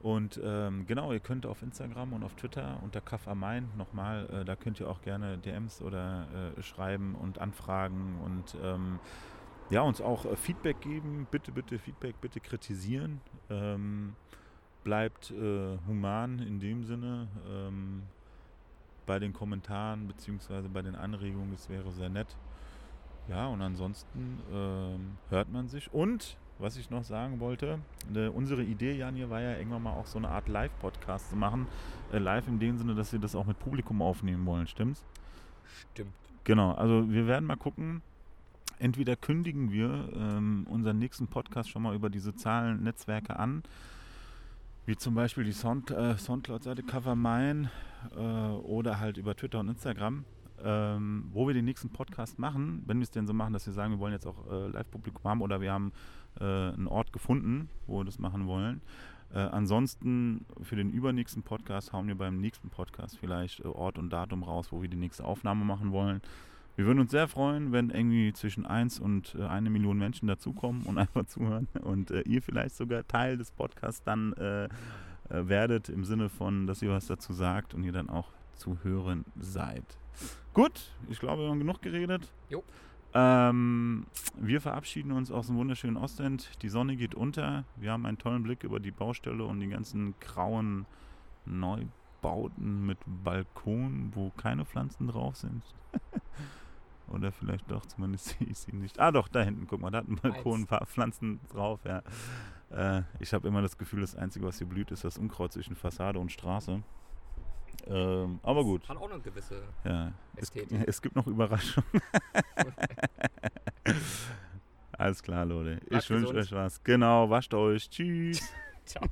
Und ähm, genau, ihr könnt auf Instagram und auf Twitter unter Main nochmal, äh, da könnt ihr auch gerne DMs oder äh, schreiben und anfragen und ähm, ja, uns auch äh, Feedback geben. Bitte, bitte Feedback, bitte kritisieren. Ähm, bleibt äh, human in dem Sinne ähm, bei den Kommentaren bzw. bei den Anregungen. Das wäre sehr nett. Ja, und ansonsten ähm, hört man sich. Und was ich noch sagen wollte, ne, unsere Idee, Jan, hier war ja irgendwann mal auch so eine Art Live-Podcast zu machen. Äh, live in dem Sinne, dass wir das auch mit Publikum aufnehmen wollen, stimmt's? Stimmt. Genau, also wir werden mal gucken. Entweder kündigen wir ähm, unseren nächsten Podcast schon mal über die sozialen Netzwerke an, wie zum Beispiel die Sound, äh, Soundcloud-Seite Covermine äh, oder halt über Twitter und Instagram ähm, wo wir den nächsten Podcast machen, wenn wir es denn so machen, dass wir sagen, wir wollen jetzt auch äh, Live-Publikum haben oder wir haben äh, einen Ort gefunden, wo wir das machen wollen. Äh, ansonsten für den übernächsten Podcast hauen wir beim nächsten Podcast vielleicht äh, Ort und Datum raus, wo wir die nächste Aufnahme machen wollen. Wir würden uns sehr freuen, wenn irgendwie zwischen 1 und äh, eine Million Menschen dazukommen und einfach zuhören und äh, ihr vielleicht sogar Teil des Podcasts dann äh, äh, werdet, im Sinne von, dass ihr was dazu sagt und ihr dann auch zu hören seid. Gut, ich glaube, wir haben genug geredet. Jo. Ähm, wir verabschieden uns aus dem wunderschönen Ostend. Die Sonne geht unter. Wir haben einen tollen Blick über die Baustelle und die ganzen grauen Neubauten mit Balkon, wo keine Pflanzen drauf sind. Oder vielleicht doch, zumindest sehe ich sie nicht. Ah doch, da hinten, guck mal, da hat ein Balkon ein paar Pflanzen drauf, ja. Äh, ich habe immer das Gefühl, das Einzige, was hier blüht, ist das Unkraut zwischen Fassade und Straße. Ähm, aber gut. Hat auch eine gewisse ja. Ästhetik. Es, es gibt noch Überraschungen. Alles klar, Leute. ich wünsche euch was. Genau, wascht euch. Tschüss. Ciao.